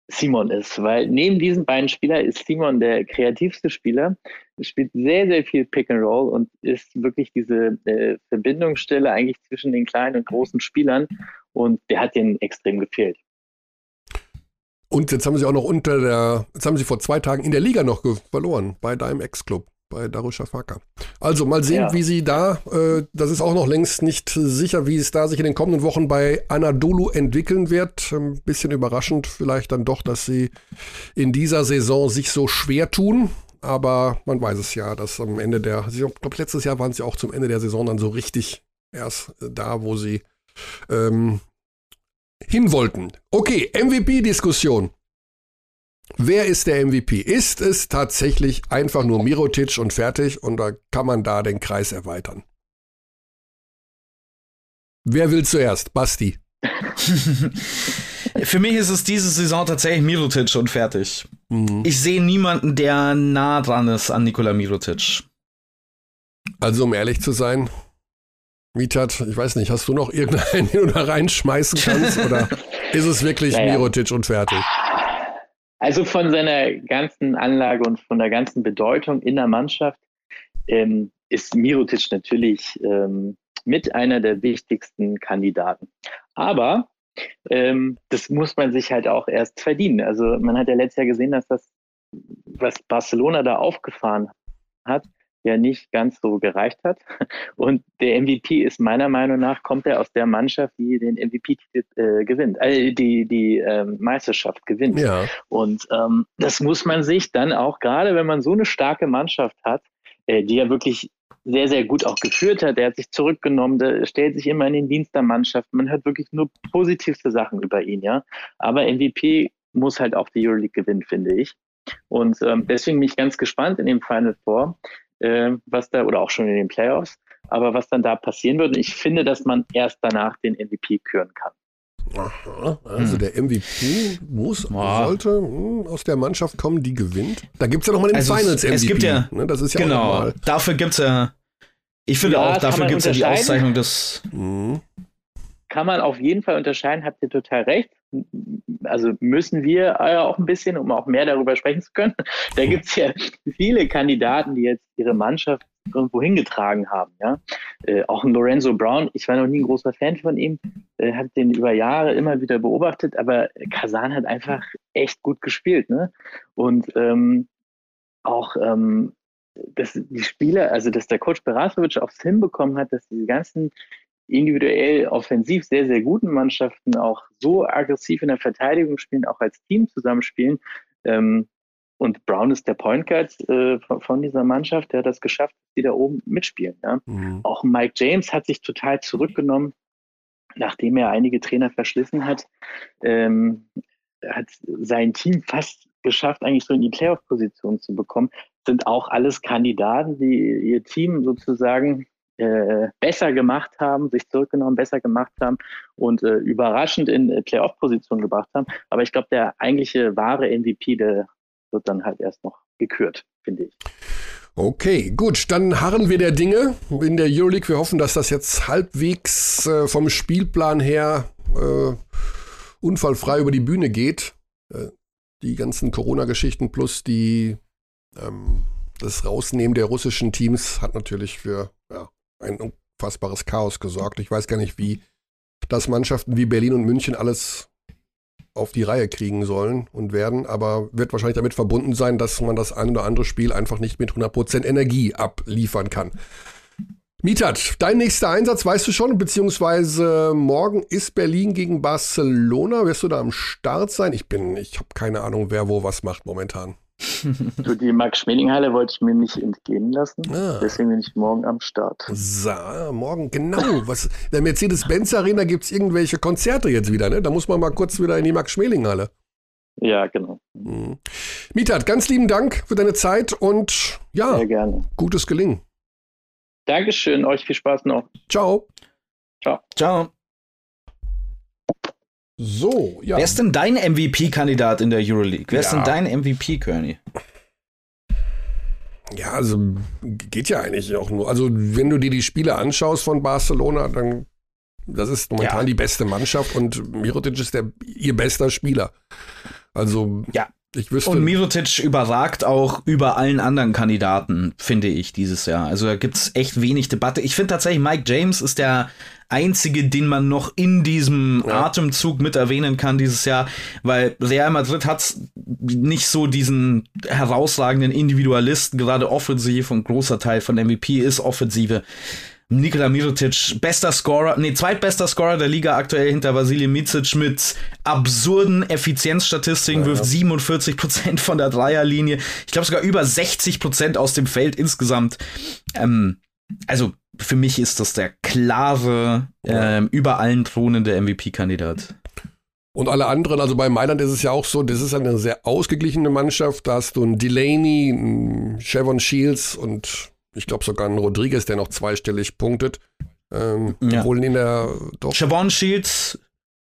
Simon ist, weil neben diesen beiden Spielern ist Simon der kreativste Spieler, spielt sehr, sehr viel Pick and Roll und ist wirklich diese äh, Verbindungsstelle eigentlich zwischen den kleinen und großen Spielern und der hat denen extrem gefehlt.
Und jetzt haben sie auch noch unter der, jetzt haben sie vor zwei Tagen in der Liga noch verloren bei deinem Ex-Club bei Darussafaka. Also mal sehen, ja. wie sie da, äh, das ist auch noch längst nicht sicher, wie es da sich in den kommenden Wochen bei Anadolu entwickeln wird. Ein bisschen überraschend vielleicht dann doch, dass sie in dieser Saison sich so schwer tun. Aber man weiß es ja, dass am Ende der, ich glaube letztes Jahr waren sie auch zum Ende der Saison dann so richtig erst da, wo sie ähm, hin wollten. Okay, MVP-Diskussion. Wer ist der MVP? Ist es tatsächlich einfach nur Mirotic und fertig und da kann man da den Kreis erweitern? Wer will zuerst? Basti. [laughs]
Für mich ist es diese Saison tatsächlich Mirotic und fertig. Mhm. Ich sehe niemanden, der nah dran ist an Nikola Mirotic.
Also, um ehrlich zu sein, Mitat, ich weiß nicht, hast du noch irgendeinen, [laughs] den du da reinschmeißen kannst? oder [laughs] ist es wirklich naja. Mirotic und fertig?
Also von seiner ganzen Anlage und von der ganzen Bedeutung in der Mannschaft ähm, ist Mirotic natürlich ähm, mit einer der wichtigsten Kandidaten. Aber ähm, das muss man sich halt auch erst verdienen. Also man hat ja letztes Jahr gesehen, dass das, was Barcelona da aufgefahren hat, ja nicht ganz so gereicht hat. [laughs] Und der MVP ist meiner Meinung nach, kommt er aus der Mannschaft, die den MVP äh, gewinnt, äh, die die ähm, Meisterschaft gewinnt. Ja. Und ähm, das muss man sich dann auch, gerade wenn man so eine starke Mannschaft hat, äh, die ja wirklich sehr, sehr gut auch geführt hat. Der hat sich zurückgenommen, der stellt sich immer in den Dienst der Mannschaft. Man hört wirklich nur positivste Sachen über ihn, ja. Aber MVP muss halt auch die Euroleague gewinnen, finde ich. Und ähm, deswegen bin ich ganz gespannt in dem Final Four, äh, was da, oder auch schon in den Playoffs, aber was dann da passieren wird. Und ich finde, dass man erst danach den MVP küren kann.
Aha, also hm. der MVP muss, oh. sollte hm, aus der Mannschaft kommen, die gewinnt. Da gibt es ja nochmal den also Finals MVP.
Es gibt ja,
ne? das ist ja
genau, dafür gibt es ja, ich finde ja, auch, dafür gibt es ja die Auszeichnung des. Mhm.
Kann man auf jeden Fall unterscheiden, habt ihr total recht also müssen wir auch ein bisschen, um auch mehr darüber sprechen zu können. Da gibt es ja viele Kandidaten, die jetzt ihre Mannschaft irgendwo hingetragen haben. Ja? Äh, auch ein Lorenzo Brown, ich war noch nie ein großer Fan von ihm, äh, habe den über Jahre immer wieder beobachtet, aber Kazan hat einfach echt gut gespielt. Ne? Und ähm, auch ähm, dass die Spieler, also dass der Coach Berasovic auch hinbekommen hat, dass diese ganzen individuell offensiv sehr, sehr guten Mannschaften auch so aggressiv in der Verteidigung spielen, auch als Team zusammenspielen. Ähm, und Brown ist der Point Guard äh, von, dieser Mannschaft, der hat das geschafft, die da oben mitspielen. Ja? Mhm. Auch Mike James hat sich total zurückgenommen, nachdem er einige Trainer verschlissen hat. Ähm, hat sein Team fast geschafft, eigentlich so in die Playoff-Position zu bekommen. Sind auch alles Kandidaten, die ihr Team sozusagen äh, besser gemacht haben, sich zurückgenommen, besser gemacht haben und äh, überraschend in äh, Playoff-Position gebracht haben. Aber ich glaube, der eigentliche wahre MVP, der wird dann halt erst noch gekürt, finde ich.
Okay, gut, dann harren wir der Dinge in der Euroleague. Wir hoffen, dass das jetzt halbwegs äh, vom Spielplan her äh, unfallfrei über die Bühne geht. Äh, die ganzen Corona-Geschichten plus die ähm, das Rausnehmen der russischen Teams hat natürlich für ja, ein unfassbares Chaos gesorgt. Ich weiß gar nicht, wie das Mannschaften wie Berlin und München alles auf die Reihe kriegen sollen und werden, aber wird wahrscheinlich damit verbunden sein, dass man das ein oder andere Spiel einfach nicht mit 100% Energie abliefern kann. Mitat, dein nächster Einsatz weißt du schon, beziehungsweise morgen ist Berlin gegen Barcelona. Wirst du da am Start sein? Ich bin, ich habe keine Ahnung, wer wo was macht momentan
du, die Max-Schmeling-Halle wollte ich mir nicht entgehen lassen. Ah. Deswegen bin ich morgen am Start.
So, morgen, genau. Was, in der Mercedes-Benz-Arena gibt es irgendwelche Konzerte jetzt wieder, ne? Da muss man mal kurz wieder in die Max-Schmeling-Halle.
Ja, genau.
Mhm. Mitat, ganz lieben Dank für deine Zeit und ja, Sehr gerne. gutes Gelingen.
Dankeschön, euch viel Spaß noch.
Ciao.
Ciao. Ciao.
So,
ja. Wer ist denn dein MVP-Kandidat in der Euroleague? Wer ja. ist denn dein MVP, Kearney?
Ja, also geht ja eigentlich auch nur. Also wenn du dir die Spiele anschaust von Barcelona, dann das ist momentan ja. die beste Mannschaft und Mirotic ist der ihr bester Spieler. Also
ja. Ich wüsste. Und Mirotic überragt auch über allen anderen Kandidaten, finde ich, dieses Jahr. Also da gibt es echt wenig Debatte. Ich finde tatsächlich, Mike James ist der einzige, den man noch in diesem ja. Atemzug mit erwähnen kann dieses Jahr, weil Real Madrid hat nicht so diesen herausragenden Individualisten, gerade offensiv und großer Teil von MVP ist Offensive. Nikola Mirotic, bester Scorer, nee, zweitbester Scorer der Liga aktuell hinter Vasilij Micic mit absurden Effizienzstatistiken, ja, wirft 47 Prozent von der Dreierlinie. Ich glaube sogar über 60 Prozent aus dem Feld insgesamt. Ähm, also für mich ist das der klare, ähm, über allen thronende MVP-Kandidat.
Und alle anderen, also bei Mailand ist es ja auch so, das ist eine sehr ausgeglichene Mannschaft. Da hast du einen Delaney, einen Chevron Shields und ich glaube sogar ein Rodriguez, der noch zweistellig punktet. Ähm, ja. Obwohl in der
doch. Siobhan Shields,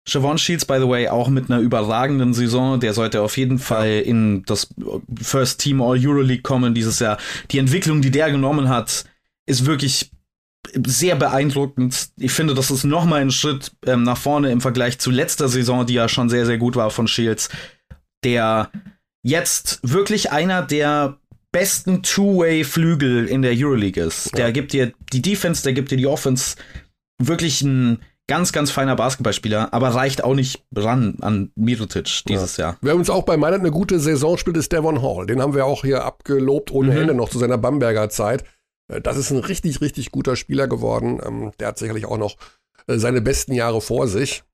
Siobhan Shields, by the way, auch mit einer überragenden Saison. Der sollte auf jeden Fall in das First Team All Euroleague kommen dieses Jahr. Die Entwicklung, die der genommen hat, ist wirklich sehr beeindruckend. Ich finde, das ist noch mal ein Schritt ähm, nach vorne im Vergleich zu letzter Saison, die ja schon sehr, sehr gut war von Shields. Der jetzt wirklich einer der besten Two-Way-Flügel in der Euroleague ist. Ja. Der gibt dir die Defense, der gibt dir die Offense. Wirklich ein ganz, ganz feiner Basketballspieler, aber reicht auch nicht ran an Mirotic dieses ja. Jahr.
Wer uns auch bei Mailand eine gute Saison spielt, ist Devon Hall. Den haben wir auch hier abgelobt ohne mhm. Ende noch zu seiner Bamberger Zeit. Äh, das ist ein richtig, richtig guter Spieler geworden. Ähm, der hat sicherlich auch noch äh, seine besten Jahre vor sich.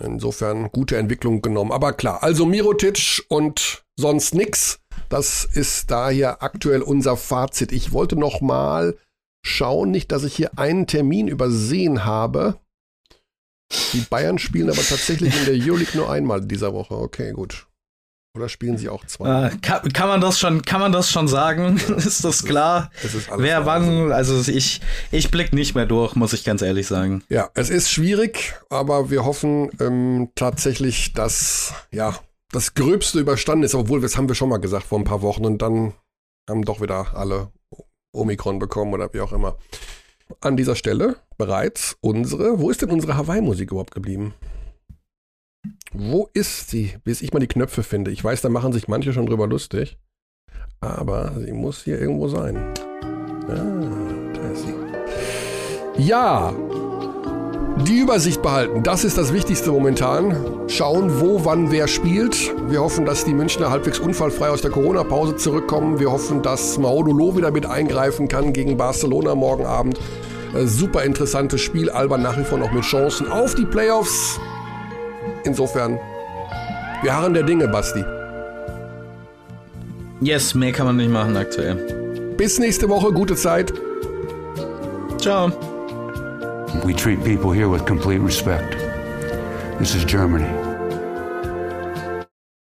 Insofern gute Entwicklung genommen. Aber klar, also Mirotic und sonst nix. Das ist daher aktuell unser Fazit. Ich wollte noch mal schauen, nicht, dass ich hier einen Termin übersehen habe. Die Bayern spielen aber tatsächlich in der Euroleague nur einmal dieser Woche. Okay, gut. Oder spielen sie auch zwei?
Äh, kann, kann, man das schon, kann man das schon sagen? [laughs] Ist das klar? Ist, ist Wer wann? Also ich, ich blick nicht mehr durch, muss ich ganz ehrlich sagen.
Ja, es ist schwierig, aber wir hoffen ähm, tatsächlich, dass ja das Gröbste überstanden ist, obwohl das haben wir schon mal gesagt vor ein paar Wochen und dann haben doch wieder alle Omikron bekommen oder wie auch immer. An dieser Stelle bereits unsere, wo ist denn unsere Hawaii-Musik überhaupt geblieben? Wo ist sie? Bis ich mal die Knöpfe finde. Ich weiß, da machen sich manche schon drüber lustig. Aber sie muss hier irgendwo sein. Ah, da ist sie. Ja, die Übersicht behalten, das ist das Wichtigste momentan. Schauen, wo, wann, wer spielt. Wir hoffen, dass die Münchner halbwegs unfallfrei aus der Corona-Pause zurückkommen. Wir hoffen, dass Maudolo wieder mit eingreifen kann gegen Barcelona morgen Abend. Äh, super interessantes Spiel. Alba nach wie vor noch mit Chancen auf die Playoffs. Insofern, wir harren der Dinge, Basti.
Yes, mehr kann man nicht machen aktuell.
Bis nächste Woche, gute Zeit.
Ciao.
We treat people here with complete respect. This is Germany.